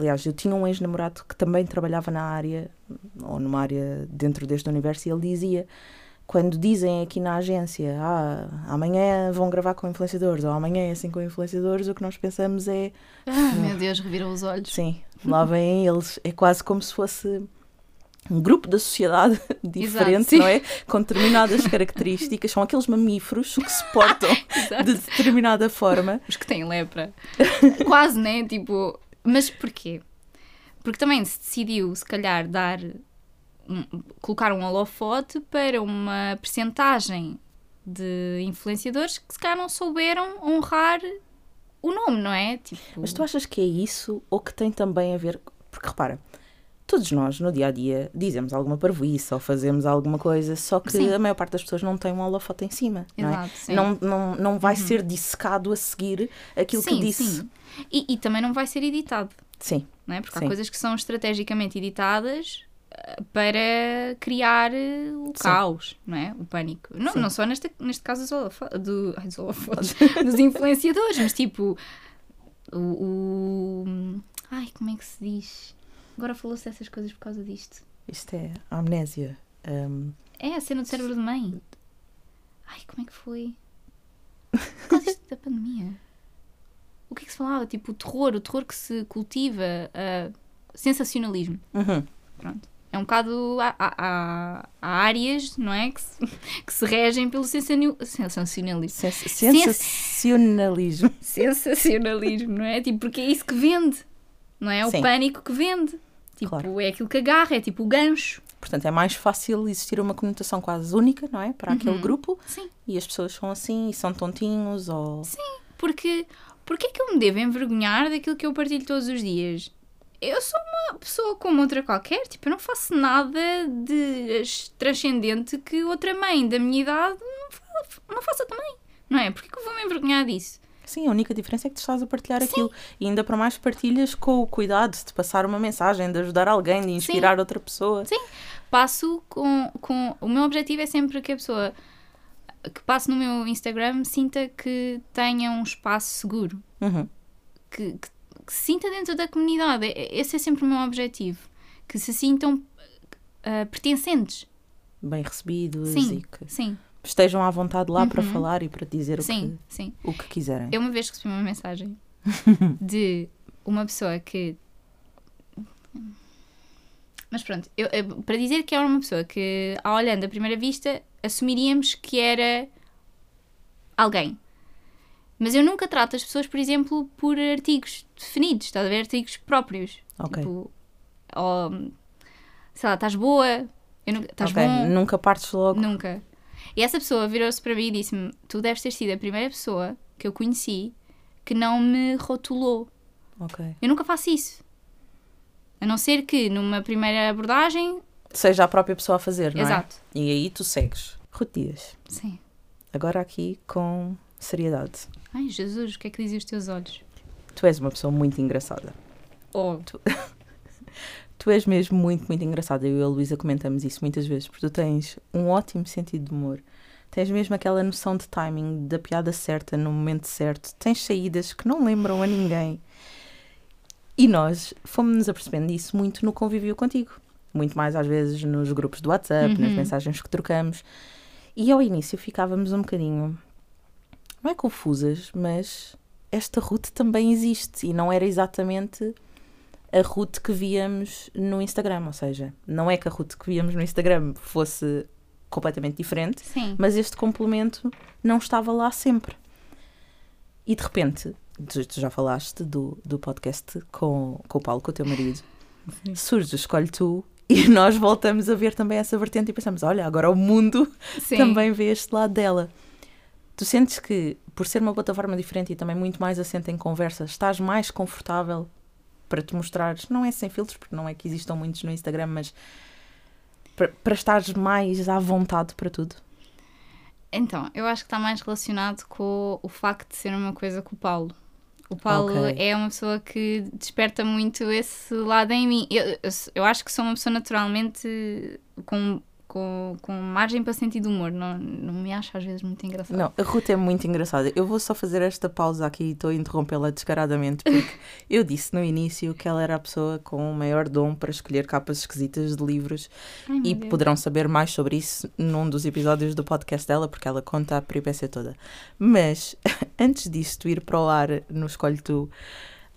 Aliás, eu tinha um ex-namorado que também trabalhava na área, ou numa área dentro deste universo, e ele dizia: quando dizem aqui na agência, ah, amanhã vão gravar com influenciadores, ou amanhã é assim com influenciadores, o que nós pensamos é Ah, meu Deus, reviram os olhos. Sim, lá vêm eles. É quase como se fosse um grupo da sociedade diferente, sim. não é? Com determinadas características. São aqueles mamíferos que se portam Exato. de determinada forma. Os que têm lepra. Quase, né? Tipo, mas porquê? Porque também se decidiu, se calhar, dar. um- colocar um holofote para uma percentagem de influenciadores que se calhar não souberam honrar o nome, não é? Tipo, Mas tu achas que é isso ou que tem também a ver. Porque repara, todos nós no dia a dia dizemos alguma parvoíce ou fazemos alguma coisa, só que Sim. a maior parte das pessoas não tem um holofote em cima. não é? Exato. Não, não, não vai ser dissecado a seguir aquilo sim, que disse. sim. E, e também não vai ser editado, Sim. não é? Porque Sim. há coisas que são estrategicamente editadas eh, para criar eh, o caos, não é? O pânico. Não, não só neste, neste caso dos, do, ai, dos holofotes, dos influenciadores, mas tipo o, o- Ai, como é que se diz? Agora falou-se dessas coisas por causa disto. Isto é amnésia. Hum, É a cena do cérebro de mãe. Ai, como é que foi? Por causa disto da pandemia. O que é que se falava? Tipo, o terror, o terror que se cultiva, ah, sensacionalismo. uhum. Pronto. É um bocado. Há, há- há- áreas, não é? Que se, que se regem pelo sensacional- sensacionalismo. Sens- sensacionalismo. Sensacionalismo, não é? Tipo, porque é isso que vende, não é? O Sim. pânico que vende. Tipo, Claro. é aquilo que agarra, é tipo o gancho. Portanto, é mais fácil existir uma conotação quase única, não é? Para aquele Uhum. grupo. Sim. E as pessoas são assim e são tontinhos ou... Porque, porque é que eu me devo envergonhar daquilo que eu partilho todos os dias? Eu sou uma pessoa como outra qualquer, tipo, eu não faço nada de transcendente que outra mãe da minha idade não, fa- não faça também, não é? Porque é que eu vou me envergonhar disso? Sim, a única diferença é que tu estás a partilhar aquilo. E ainda para mais partilhas com o cuidado de passar uma mensagem, de ajudar alguém, de inspirar outra pessoa. Sim. Passo com, com. O meu objetivo é sempre que a pessoa que passe no meu Instagram sinta que tenha um espaço seguro, Uhum. que, que- que se sinta dentro da comunidade. Esse é sempre o meu objetivo. Que se sintam ah, pertencentes. Bem recebidos Sim, e que sim, estejam à vontade lá para Uhum. falar e para dizer o sim, sim. que, o que quiserem. Eu uma vez recebi uma mensagem de uma pessoa que. Mas pronto, eu- eu- para dizer que era uma pessoa que, ao olhando à primeira vista, assumiríamos que era alguém. Mas eu nunca trato as pessoas, por exemplo, por artigos definidos, estás a ver? Artigos próprios. Ok. Tipo, ou, sei lá, estás boa, eu nunca, estás Ok, bom, Nunca partes logo. Nunca. E essa pessoa virou-se para mim e disse-me: Tu deves ter sido a primeira pessoa que eu conheci que não me rotulou. Ok. Eu nunca faço isso. A não ser que numa primeira abordagem. Seja a própria pessoa a fazer, não Exato. é? E aí tu segues. Ruth Dias, Sim. agora aqui com seriedade. Ai, Jesus, o que é que dizem os teus olhos? Tu és uma pessoa muito engraçada. Oh, Tu és mesmo muito, muito engraçada. Eu e a Luísa comentamos isso muitas vezes, porque tu tens um ótimo sentido de humor. Tens mesmo aquela noção de timing, da piada certa, no momento certo. Tens saídas que não lembram a ninguém. E nós fomos-nos apercebendo disso muito no convívio contigo. Muito mais às vezes nos grupos do WhatsApp, nas Uhum. mensagens que trocamos. E ao início ficávamos um bocadinho, não é confusas, mas esta Ruth também existe e não era exatamente a Ruth que víamos no Instagram. Ou seja, não é que a Ruth que víamos no Instagram fosse completamente diferente, sim. mas este complemento não estava lá sempre. E de repente, tu, tu já falaste do, do podcast com, com o Paulo, com o teu marido, surge o Escolhe Tu e nós voltamos a ver também essa vertente e pensamos: olha, agora o mundo Sim. também vê este lado dela. Tu sentes que, por ser uma plataforma diferente e também muito mais assente em conversa, estás mais confortável para te mostrares, não é sem filtros, porque não é que existam muitos no Instagram, mas para, para estares mais à vontade para tudo? Então, eu acho que está mais relacionado com o facto de ser uma coisa com o Paulo. O Paulo Ok. é uma pessoa que desperta muito esse lado em mim. Eu, eu, eu acho que sou uma pessoa naturalmente com, com, com margem para sentir de humor. Não, não me acho às vezes muito engraçado. Não, a Ruth é muito engraçada. Eu vou só fazer esta pausa aqui e estou a interrompê-la descaradamente, porque eu disse no início que ela era a pessoa com o maior dom para escolher capas esquisitas de livros Ai, E poderão saber mais sobre isso num dos episódios do podcast dela, porque ela conta a peripécia toda. Mas, antes disto ir para o ar no Escolhe Tu,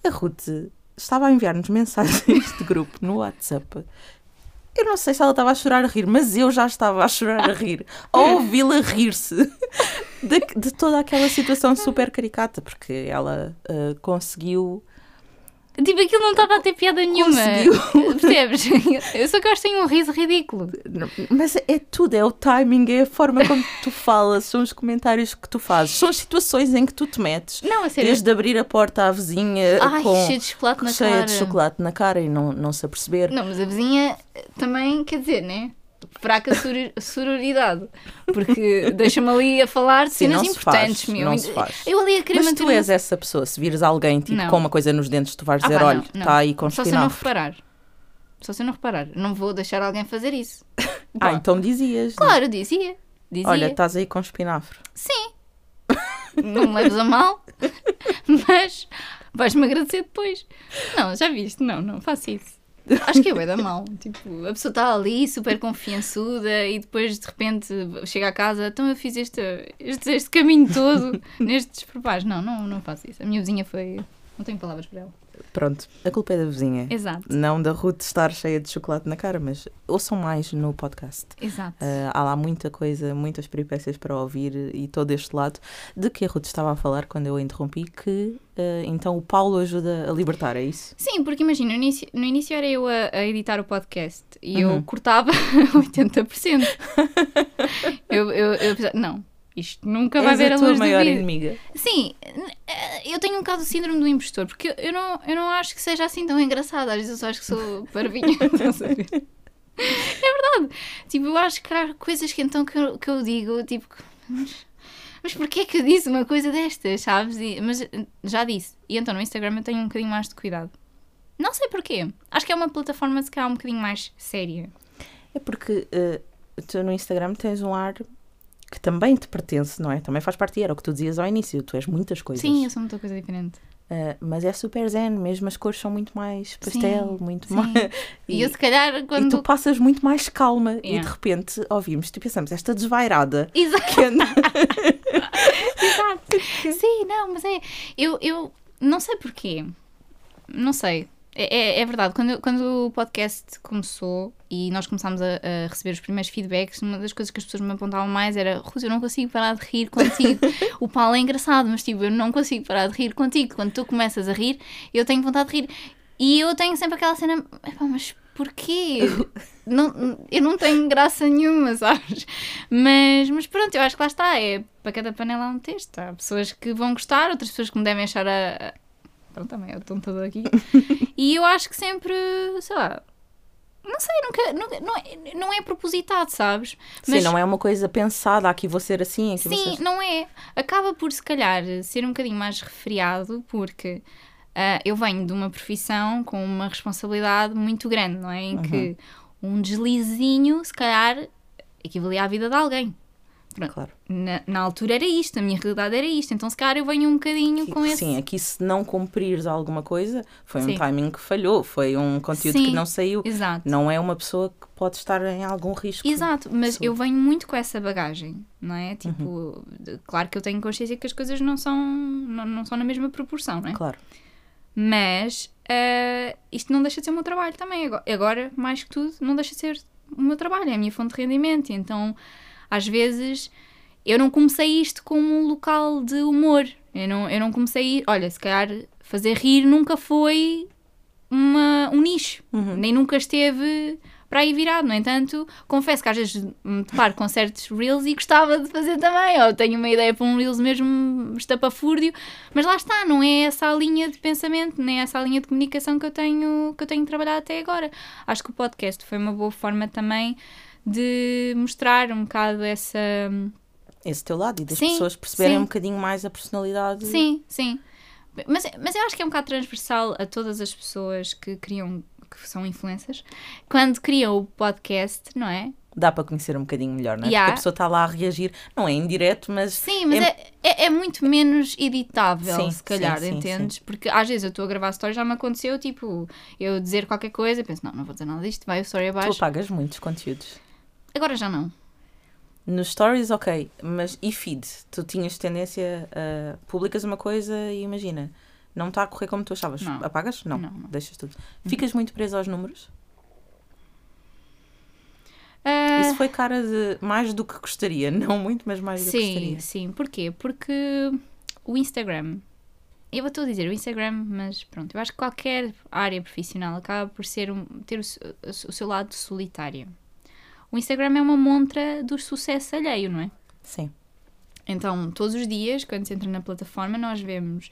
a Ruth estava a enviar-nos mensagens de grupo no WhatsApp. Eu não sei se ela estava a chorar a rir, mas eu já estava a chorar a rir, a ouvi-la rir-se. De, de toda aquela situação super caricata, porque ela ah, conseguiu Tipo, aquilo não estava a ter piada nenhuma. Conseguiu. Percebes? Eu só gosto de um riso ridículo. Mas é tudo, é o timing, é a forma como tu falas, são os comentários que tu fazes, são as situações em que tu te metes. Não, a sério. Desde abrir a porta à vizinha Ai, com cheio de chocolate na cheia cara. de chocolate na cara e não, não se aperceber. Não, mas a vizinha também, quer dizer, né? Fraca soror- sororidade. Porque deixa-me ali a falar de Sim, cenas importantes, faz, meu. não se faz. Eu ali a querer Mas tu és essa pessoa, se vires alguém tipo, Não. com uma coisa nos dentes, tu vais Ah, dizer, pá, olha, está aí com Só se eu não reparar. Só se eu não reparar. Não vou deixar alguém fazer isso. Ah, Pá, então dizias. né? Claro, dizia. Dizia. Olha, estás aí com espinafre. Não me leves a mal, mas vais-me agradecer depois. Não, já viste? Não, não faço isso. Acho que é bué da mal. Tipo, a pessoa está ali super confiançuda e depois de repente chega a casa, então eu fiz este, este, este caminho todo nestes despreparos. Não, não, não faço isso. A minha vizinha foi. Não tenho palavras para ela. Pronto, a culpa é da vizinha. Exato, Não da Ruth estar cheia de chocolate na cara, mas ouçam mais no podcast. exato. Uh, há lá muita coisa, muitas peripécias para ouvir e todo este lado de que a Ruth estava a falar quando eu a interrompi, que uh, então o Paulo ajuda a libertar, é isso? Sim, porque imagina, no início, no início era eu a, a editar o podcast e Uhum. eu cortava 80%. eu, eu, eu não, isto nunca vai És ver a a tua luz maior inimiga. Sim, eu tenho um bocado o síndrome do impostor, porque eu, não, eu não acho que seja assim tão engraçado. Às vezes eu só acho que sou parvinha. é verdade. Tipo, eu acho que há coisas que então que eu, que eu digo, tipo, mas, mas porquê que eu disse uma coisa destas, sabes? E- mas já disse. E então no Instagram eu tenho um bocadinho mais de cuidado. Não sei porquê. Acho que é uma plataforma se calhar um bocadinho mais séria. É porque uh, tu no Instagram tens um ar que também te pertence, não é? Também faz parte, era o que tu dizias ao início, tu és muitas coisas. Sim, eu sou muita coisa diferente. Uh, mas é super zen, mesmo as cores são muito mais pastel, Sim, muito sim. mais. E, eu se calhar e quando. tu passas muito mais calma e Yeah. de repente ouvimos, tu pensamos, esta desvairada Exato. que anda. Exato. Sim, não, mas é. Eu, eu não sei porquê. Não sei. É, é- é verdade, quando, quando o podcast começou e nós começámos a, a receber os primeiros feedbacks, uma das coisas que as pessoas me apontavam mais era Ruth, eu não consigo parar de rir contigo. o Paulo é engraçado, mas tipo, eu não consigo parar de rir contigo. Quando tu começas a rir, eu tenho vontade de rir. E eu tenho sempre aquela cena, "Epá, mas porquê? não, eu não tenho graça nenhuma, sabes? Mas, mas pronto, eu acho que lá está, é para cada panela há um texto. Há pessoas que vão gostar, outras pessoas que me devem achar a. a- Pronto, também eu estou toda aqui. e eu acho que sempre, sei lá. Não sei, nunca, nunca não, é, não é propositado, sabes? Sim, não é uma coisa pensada, aqui vou ser assim, aqui Sim, ser. não é. Acaba por, se calhar, ser um bocadinho mais refriado, porque ah, eu venho de uma profissão com uma responsabilidade muito grande, não é? Em que um deslizinho, se calhar, equivalia à vida de alguém. Claro. Na, na altura era isto, a minha realidade era isto, então se calhar eu venho um bocadinho com esse. Sim, aqui se não cumprires alguma coisa, foi um Sim. timing que falhou, foi um conteúdo Sim. que não saiu. Exato. Não é uma pessoa que pode estar em algum risco. Exato, mas eu venho muito com essa bagagem, não é? Tipo, Uhum. claro que eu tenho consciência que as coisas não são, não, não são na mesma proporção, não é? Claro. Mas ah, isto não deixa de ser o meu trabalho também. Agora, mais que tudo, não deixa de ser o meu trabalho, é a minha fonte de rendimento. Então, às vezes, eu não comecei isto como um local de humor. Eu não, eu não comecei. Olha, se calhar fazer rir nunca foi uma, um nicho, nem nunca esteve para aí virado. No entanto, confesso que às vezes me deparo com certos reels e gostava de fazer também. Ou tenho uma ideia para um reels mesmo estapafúrdio, mas lá está, não é essa a linha de pensamento, nem essa a linha de comunicação que eu tenho, que eu tenho trabalhado até agora. Acho que o podcast foi uma boa forma também de mostrar um bocado essa. Esse teu lado e das Sim, pessoas perceberem sim. um bocadinho mais a personalidade. Sim, sim. Mas, mas eu acho que é um bocado transversal a todas as pessoas que criam, que são influencers, quando criam o podcast, não é? Dá para conhecer um bocadinho melhor, não é? Yeah. Porque a pessoa está lá a reagir, não é indireto, mas Sim, mas É- é, é, é muito menos editável, Sim, se calhar, sim, sim, entendes? Porque às vezes eu estou a gravar stories, já me aconteceu, tipo, eu dizer qualquer coisa penso, não, não vou dizer nada disto, vai o story tu abaixo. apagas muitos conteúdos. Agora já não. Nos stories, ok, mas e feed? Tu tinhas tendência a publicas uma coisa e imagina, não está a correr como tu achavas. Não. Apagas? Não, Não, não. deixas tudo. Ficas muito preso aos números? Ah, Isso foi cara de mais do que gostaria, não muito, mas mais do que Sim, gostaria. sim. Porquê? Porque o Instagram, eu estou a dizer o Instagram, mas pronto, eu acho que qualquer área profissional acaba por ser um, ter o, o seu lado solitário. O Instagram é uma montra do sucesso alheio, não é? Sim. Então, todos os dias, quando se entra na plataforma, nós vemos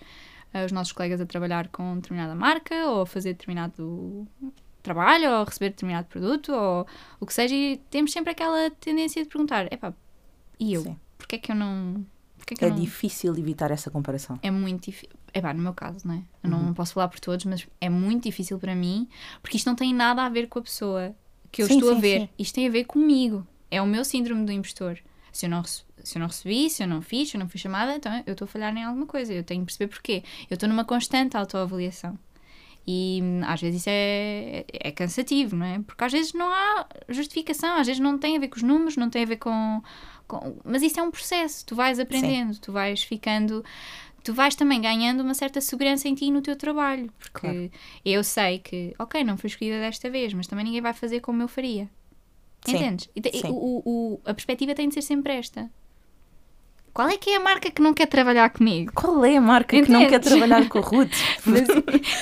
ah, os nossos colegas a trabalhar com determinada marca, ou a fazer determinado trabalho, ou a receber determinado produto, ou o que seja, e temos sempre aquela tendência de perguntar: epá, e eu? Sim. Porquê é que eu não. Porquê é que É não... difícil evitar essa comparação. É muito difícil. Epá, no meu caso, não é? Eu Uhum. não posso falar por todos, mas é muito difícil para mim, porque isto não tem nada a ver com a pessoa que eu Sim, estou a sim, ver. sim. Isto tem a ver comigo. É o meu síndrome do impostor. Se eu, não, se eu não recebi, se eu não fiz, se eu não fui chamada, então eu estou a falhar em alguma coisa. Eu tenho que perceber porquê. Eu estou numa constante autoavaliação. E hum, às vezes isso é, é cansativo, não é? Porque às vezes não há justificação, às vezes não tem a ver com os números, não tem a ver com. com- mas isso é um processo, tu vais aprendendo, tu vais ficando. Tu vais também ganhando uma certa segurança em ti e no teu trabalho. Porque Claro. eu sei que, ok, não fui escolhida desta vez, mas também ninguém vai fazer como eu faria. Sim, Entendes? Te- sim. o- o- a perspectiva tem de ser sempre esta. Qual é que é a marca que não quer trabalhar comigo? Qual é a marca que não quer Entendes? trabalhar com o Ruth? Mas,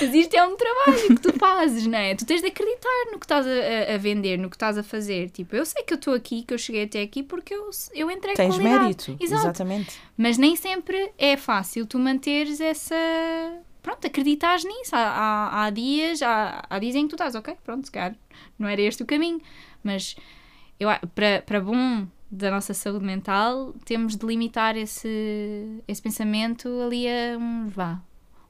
mas isto é um trabalho que tu fazes, não é? Tu tens de acreditar no que estás a, a- vender, no que estás a fazer. Tipo, eu sei que eu estou aqui, que eu cheguei até aqui porque eu, eu entrego Tens qualidade. mérito. Exato. Exatamente. Mas nem sempre é fácil tu manteres essa. Pronto, acreditares nisso. Há, há, há dias, há, há dias em que tu estás, ok, pronto, se calhar não era este o caminho. Mas eu, para, para bom da nossa saúde mental, temos de limitar esse, esse pensamento ali a um, vá,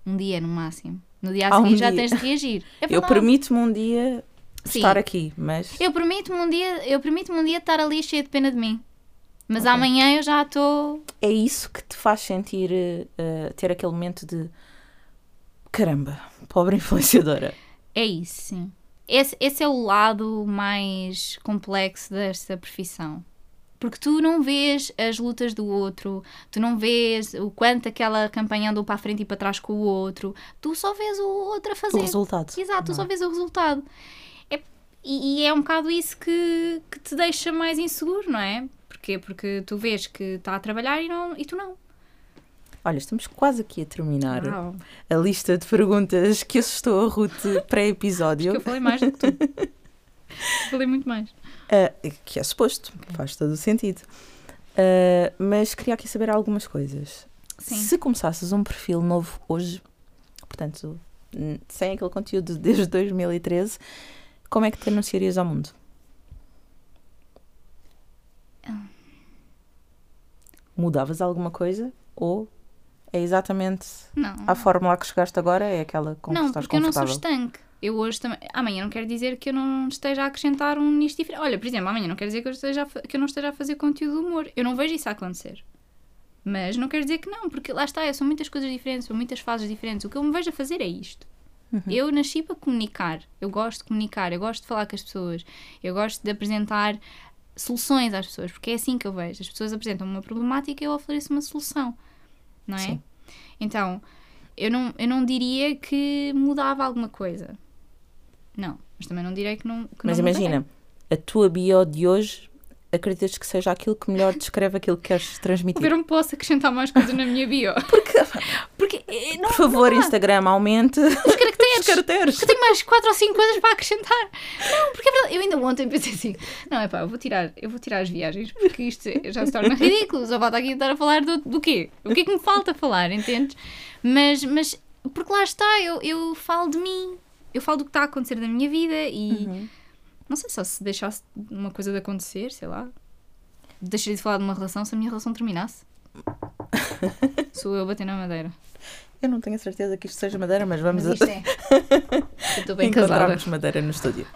um dia no máximo. No dia a Há um já dia. tens de reagir. É Eu permito-me um dia Sim. estar aqui, mas Eu permito-me um dia, eu permito-me um dia estar ali cheio de pena de mim. Mas Ok. amanhã eu já estou. é isso que te faz sentir, eh, ter aquele momento de Caramba, pobre influenciadora. É isso, sim. Esse, esse é o lado mais complexo desta profissão. Porque tu não vês as lutas do outro, tu não vês o quanto aquela campanha andou para a frente e para trás com o outro, tu só vês o outro a fazer. O resultado. Exato, tu não só é? vês o resultado. É- e, e é um bocado isso que, que te deixa mais inseguro, não é? Porquê? Porque tu vês que está a trabalhar e, não, e tu não. Olha, estamos quase aqui a terminar Uau. a lista de perguntas que assustou a Ruth pré-episódio. Eu falei mais do que tu. falei muito mais. Ah, que é suposto, faz todo o sentido. Ah, mas queria aqui saber algumas coisas. Sim. Se começasses um perfil novo hoje, portanto, sem aquele conteúdo desde 2013, como é que te anunciarias ao mundo? Mudavas alguma coisa? Ou é exatamente Não. a fórmula que chegaste agora? É aquela com que Não, estás porque eu não sou confortável? estanque. Eu hoje também. Amanhã não quer dizer que eu não esteja a acrescentar um nicho diferente. Olha, por exemplo, amanhã não quer dizer que eu, esteja a que eu não esteja a fazer conteúdo de humor. Eu não vejo isso a acontecer. Mas não quer dizer que não, porque lá está, são muitas coisas diferentes, são muitas fases diferentes. O que eu me vejo a fazer é isto. Uhum. Eu nasci para comunicar. Eu gosto de comunicar, eu gosto de falar com as pessoas, eu gosto de apresentar soluções às pessoas, porque é assim que eu vejo. As pessoas apresentam uma problemática e eu ofereço uma solução. Não é? Sim. Então, eu não, eu não diria que mudava alguma coisa. Não, mas também não direi que não. Que Mas não imagina, a tua bio de hoje, acreditas que seja aquilo que melhor descreve aquilo que queres transmitir? Eu não posso acrescentar mais coisas na minha bio. Porque. eh, não, Por favor, não. Instagram, aumente Os caracteres. os caracteres. Eu tenho mais quatro ou cinco coisas para acrescentar. Não, porque é verdade. Eu ainda ontem pensei assim: não, é pá, eu vou tirar, eu vou tirar as viagens porque isto já se torna ridículo. Só falta aqui estar a falar do, do quê? O que é que me falta falar, entendes? Mas, mas porque lá está, eu, eu falo de mim, eu falo do que está a acontecer na minha vida e Uhum. não sei só se deixasse uma coisa de acontecer, sei lá. Deixaria de falar de uma relação se a minha relação terminasse. Sou eu a bater na madeira. Eu não tenho a certeza que isto seja madeira, mas vamos Mas a... isto é. Eu estou bem casada. encontrarmos madeira no estúdio.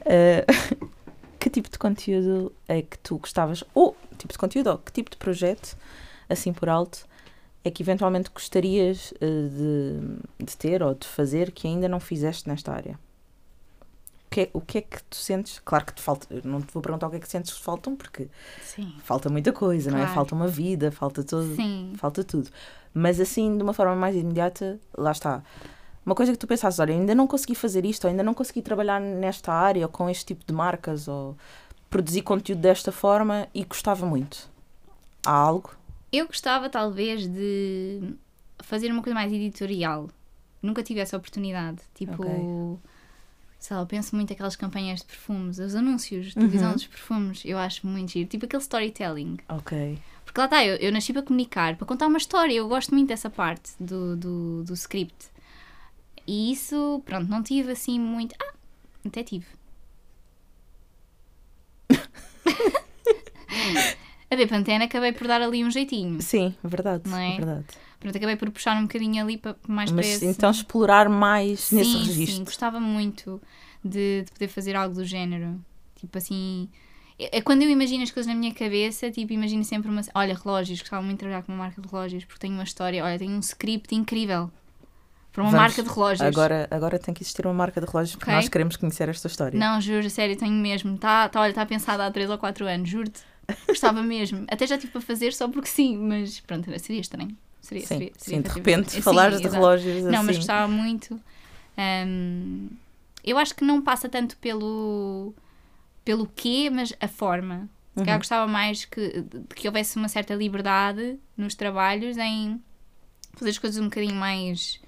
Uh, que tipo de conteúdo é que tu gostavas, ou tipo de conteúdo, ou que tipo de projeto, assim por alto, é que eventualmente gostarias uh, de, de ter ou de fazer que ainda não fizeste nesta área? O que, é, o que é que tu sentes? Claro que te falta, não te vou perguntar o que é que sentes que faltam, porque Sim. falta muita coisa, não é? Claro. Falta uma vida, falta tudo. Sim. Falta tudo. Mas assim, de uma forma mais imediata, lá está. Uma coisa que tu pensasses, olha, ainda não consegui fazer isto, ou ainda não consegui trabalhar nesta área, ou com este tipo de marcas, ou produzir conteúdo desta forma e gostava muito. Há algo? Eu gostava, talvez, de fazer uma coisa mais editorial. Nunca tive essa oportunidade. Tipo, Ok. sei lá, eu penso muito aquelas campanhas de perfumes, os anúncios de televisão Uhum. dos perfumes. Eu acho muito giro. Tipo aquele storytelling. Ok. Porque lá está, eu, eu nasci para comunicar, para contar uma história. Eu gosto muito dessa parte do, do, do script. E isso, pronto, não tive assim muito. Ah, até tive. A ver, Pantene acabei por dar ali um jeitinho. Sim, verdade. Não é? verdade. Pronto, acabei por puxar um bocadinho ali para mais para Mas esse... então explorar mais nesse sim, registro. Sim, gostava muito de, de poder fazer algo do género. Tipo assim... É é quando eu imagino as coisas na minha cabeça, tipo, imagino sempre uma... Olha, relógios, gostava muito de trabalhar com uma marca de relógios, porque tenho uma história... Olha, tenho um script incrível para uma Vamos- marca de relógios. Agora, agora tem que existir uma marca de relógios porque Ok. nós queremos conhecer esta história. Não, juro, sério, tenho mesmo. Tá, tá, olha, está pensado há 3 ou 4 anos, juro-te. Gostava mesmo. Até já tive para fazer só porque sim, mas pronto, seria estranho. Seria, sim, seria, sim, seria de efetivamente- repente Sim, falares de relógios Não, assim. mas gostava muito. Hum, eu acho que não passa tanto pelo pelo quê, mas a forma. Uhum. gostava mais que, de que houvesse uma certa liberdade nos trabalhos em fazer as coisas um bocadinho mais.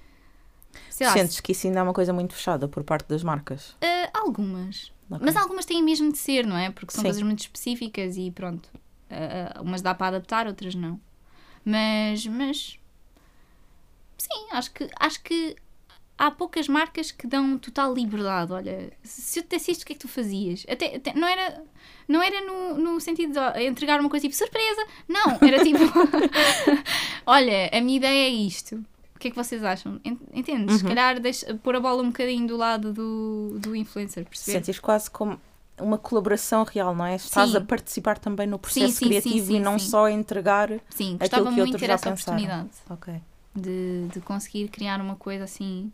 Sei lá, Sentes que isso ainda é uma coisa muito fechada por parte das marcas. eh, algumas. Ok. Mas algumas têm mesmo de ser, não é? Porque são Sim. coisas muito específicas e pronto. Eh, umas dá para adaptar, outras não. Mas, mas sim, acho que, acho que há poucas marcas que dão total liberdade. Olha, se eu te desse isto, o que é que tu fazias? Até, até- não era, não era no, no sentido de entregar uma coisa tipo surpresa. Não, era tipo: olha, a minha ideia é isto. O que é que vocês acham? En- Entendes? Se Uhum. calhar deixa, pôr a bola um bocadinho do lado do, do influencer, perceber? Sentes quase como uma colaboração real, não é? Estás Sim. a participar também no processo sim, sim, criativo e não só a entregar. Sim, Aquilo que muito outros ter já pensaram. oportunidade. Ok. de, de conseguir criar uma coisa assim.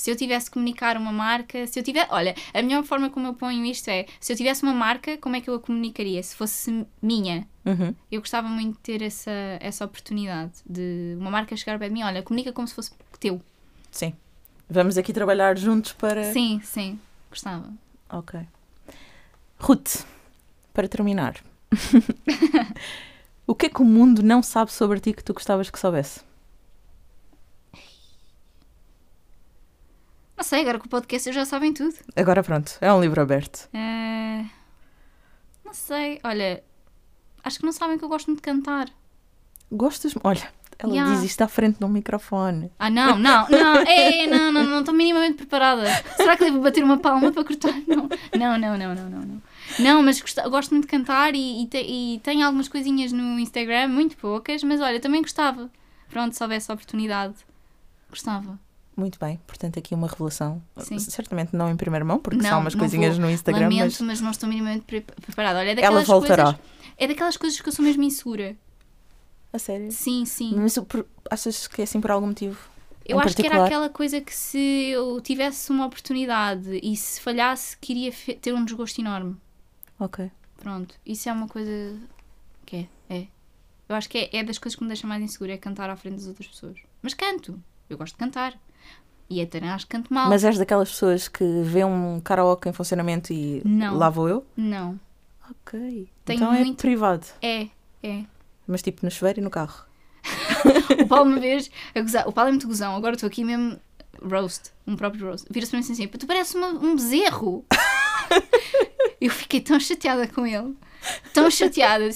Se eu tivesse que comunicar uma marca, se eu tiver, olha, a melhor forma como eu ponho isto é, se eu tivesse uma marca, como é que eu a comunicaria? Se fosse minha, Uhum. eu gostava muito de ter essa, essa oportunidade de uma marca chegar pé de mim, olha, comunica como se fosse teu. Sim. Vamos aqui trabalhar juntos para. Sim, sim, gostava. Ok. Ruth, para terminar. o que é que o mundo não sabe sobre ti que tu gostavas que soubesse? Não sei, agora com o podcast eles já sabem tudo. Agora pronto, é um livro aberto. Eh, não sei, olha, acho que não sabem que eu gosto muito de cantar. Gostas? Olha, ela Yeah. diz isto à frente de um microfone. Ah, não, não, não, ei, ei, não, não, não estou minimamente preparada. Será que devo bater uma palma para cortar? Não, não, não, não, não, não. Não, não mas gosto, gosto muito de cantar e, e, te- e tenho algumas coisinhas no Instagram, muito poucas, mas olha, também gostava. Pronto, se houvesse oportunidade, gostava. Muito bem, portanto aqui uma revelação. Sim. Certamente não em primeira mão, porque Não, são umas coisinhas vou. no Instagram, Lamento, mas mas... não estou minimamente pre- preparada. Olha, é ela daquelas voltará. coisas. É daquelas coisas que eu sou mesmo insegura. A sério? Sim, sim. Mas por- achas que é assim por algum motivo? Eu acho que era particular? aquela coisa que se eu tivesse uma oportunidade e se falhasse, queria ter um desgosto enorme. Ok. Pronto, isso é uma coisa que é. é. Eu acho que é, é das coisas que me deixa mais insegura, é cantar à frente das outras pessoas. Mas canto, eu gosto de cantar. E até acho que canto mal. Mas és daquelas pessoas que vê um karaoke em funcionamento e Não. lá vou eu? Não, Ok. Tenho então é muito- privado. é, é. Mas tipo no chuveiro e no carro. O Paulo uma vez, a gozar, o Paulo é muito gozão, agora estou aqui mesmo roast, um próprio roast. Vira-se para mim assim, tu pareces uma- um bezerro. eu fiquei tão chateada com ele, tão chateada.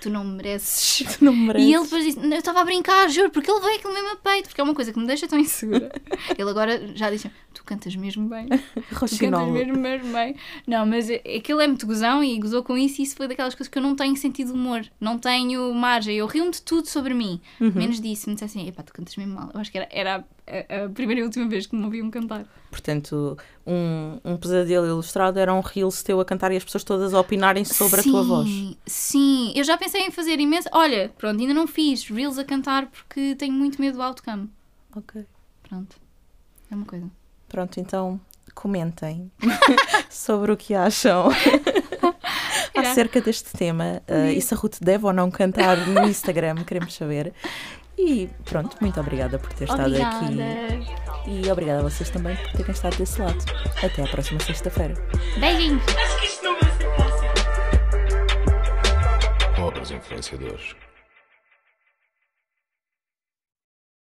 Tu não me mereces. Tu não me mereces. E ele depois disse, "Não, eu estava a brincar, juro, porque ele veio aquilo mesmo a peito, porque é uma coisa que me deixa tão insegura. ele agora já disse, tu cantas mesmo bem. Tu cantas mesmo, mesmo bem. Não, mas é- aquilo é muito gozão e gozou com isso e isso foi daquelas coisas que eu não tenho sentido de humor. Não tenho margem. Eu rio-me de tudo sobre mim. Uhum. Menos disso. Me disse assim, epá, tu cantas mesmo mal. Eu acho que era, era a, a primeira e última vez que me ouviam cantar. Portanto, um, um pesadelo ilustrado era um reels teu a cantar e as pessoas todas a opinarem sobre a tua voz. Sim, Sim, eu já pensei em fazer imenso. Olha, pronto, ainda não fiz reels a cantar porque tenho muito medo do outcome. Ok. Pronto. É uma coisa. Pronto, então comentem sobre o que acham acerca deste tema uh, e se a Ruth deve ou não cantar no Instagram, queremos saber. E pronto, muito obrigada por ter estado Obrigada. aqui e obrigada a vocês também por terem estado desse lado. Até à próxima sexta-feira. Beijinhos. Acho que isto não vai ser fácil. Pobres influenciadores.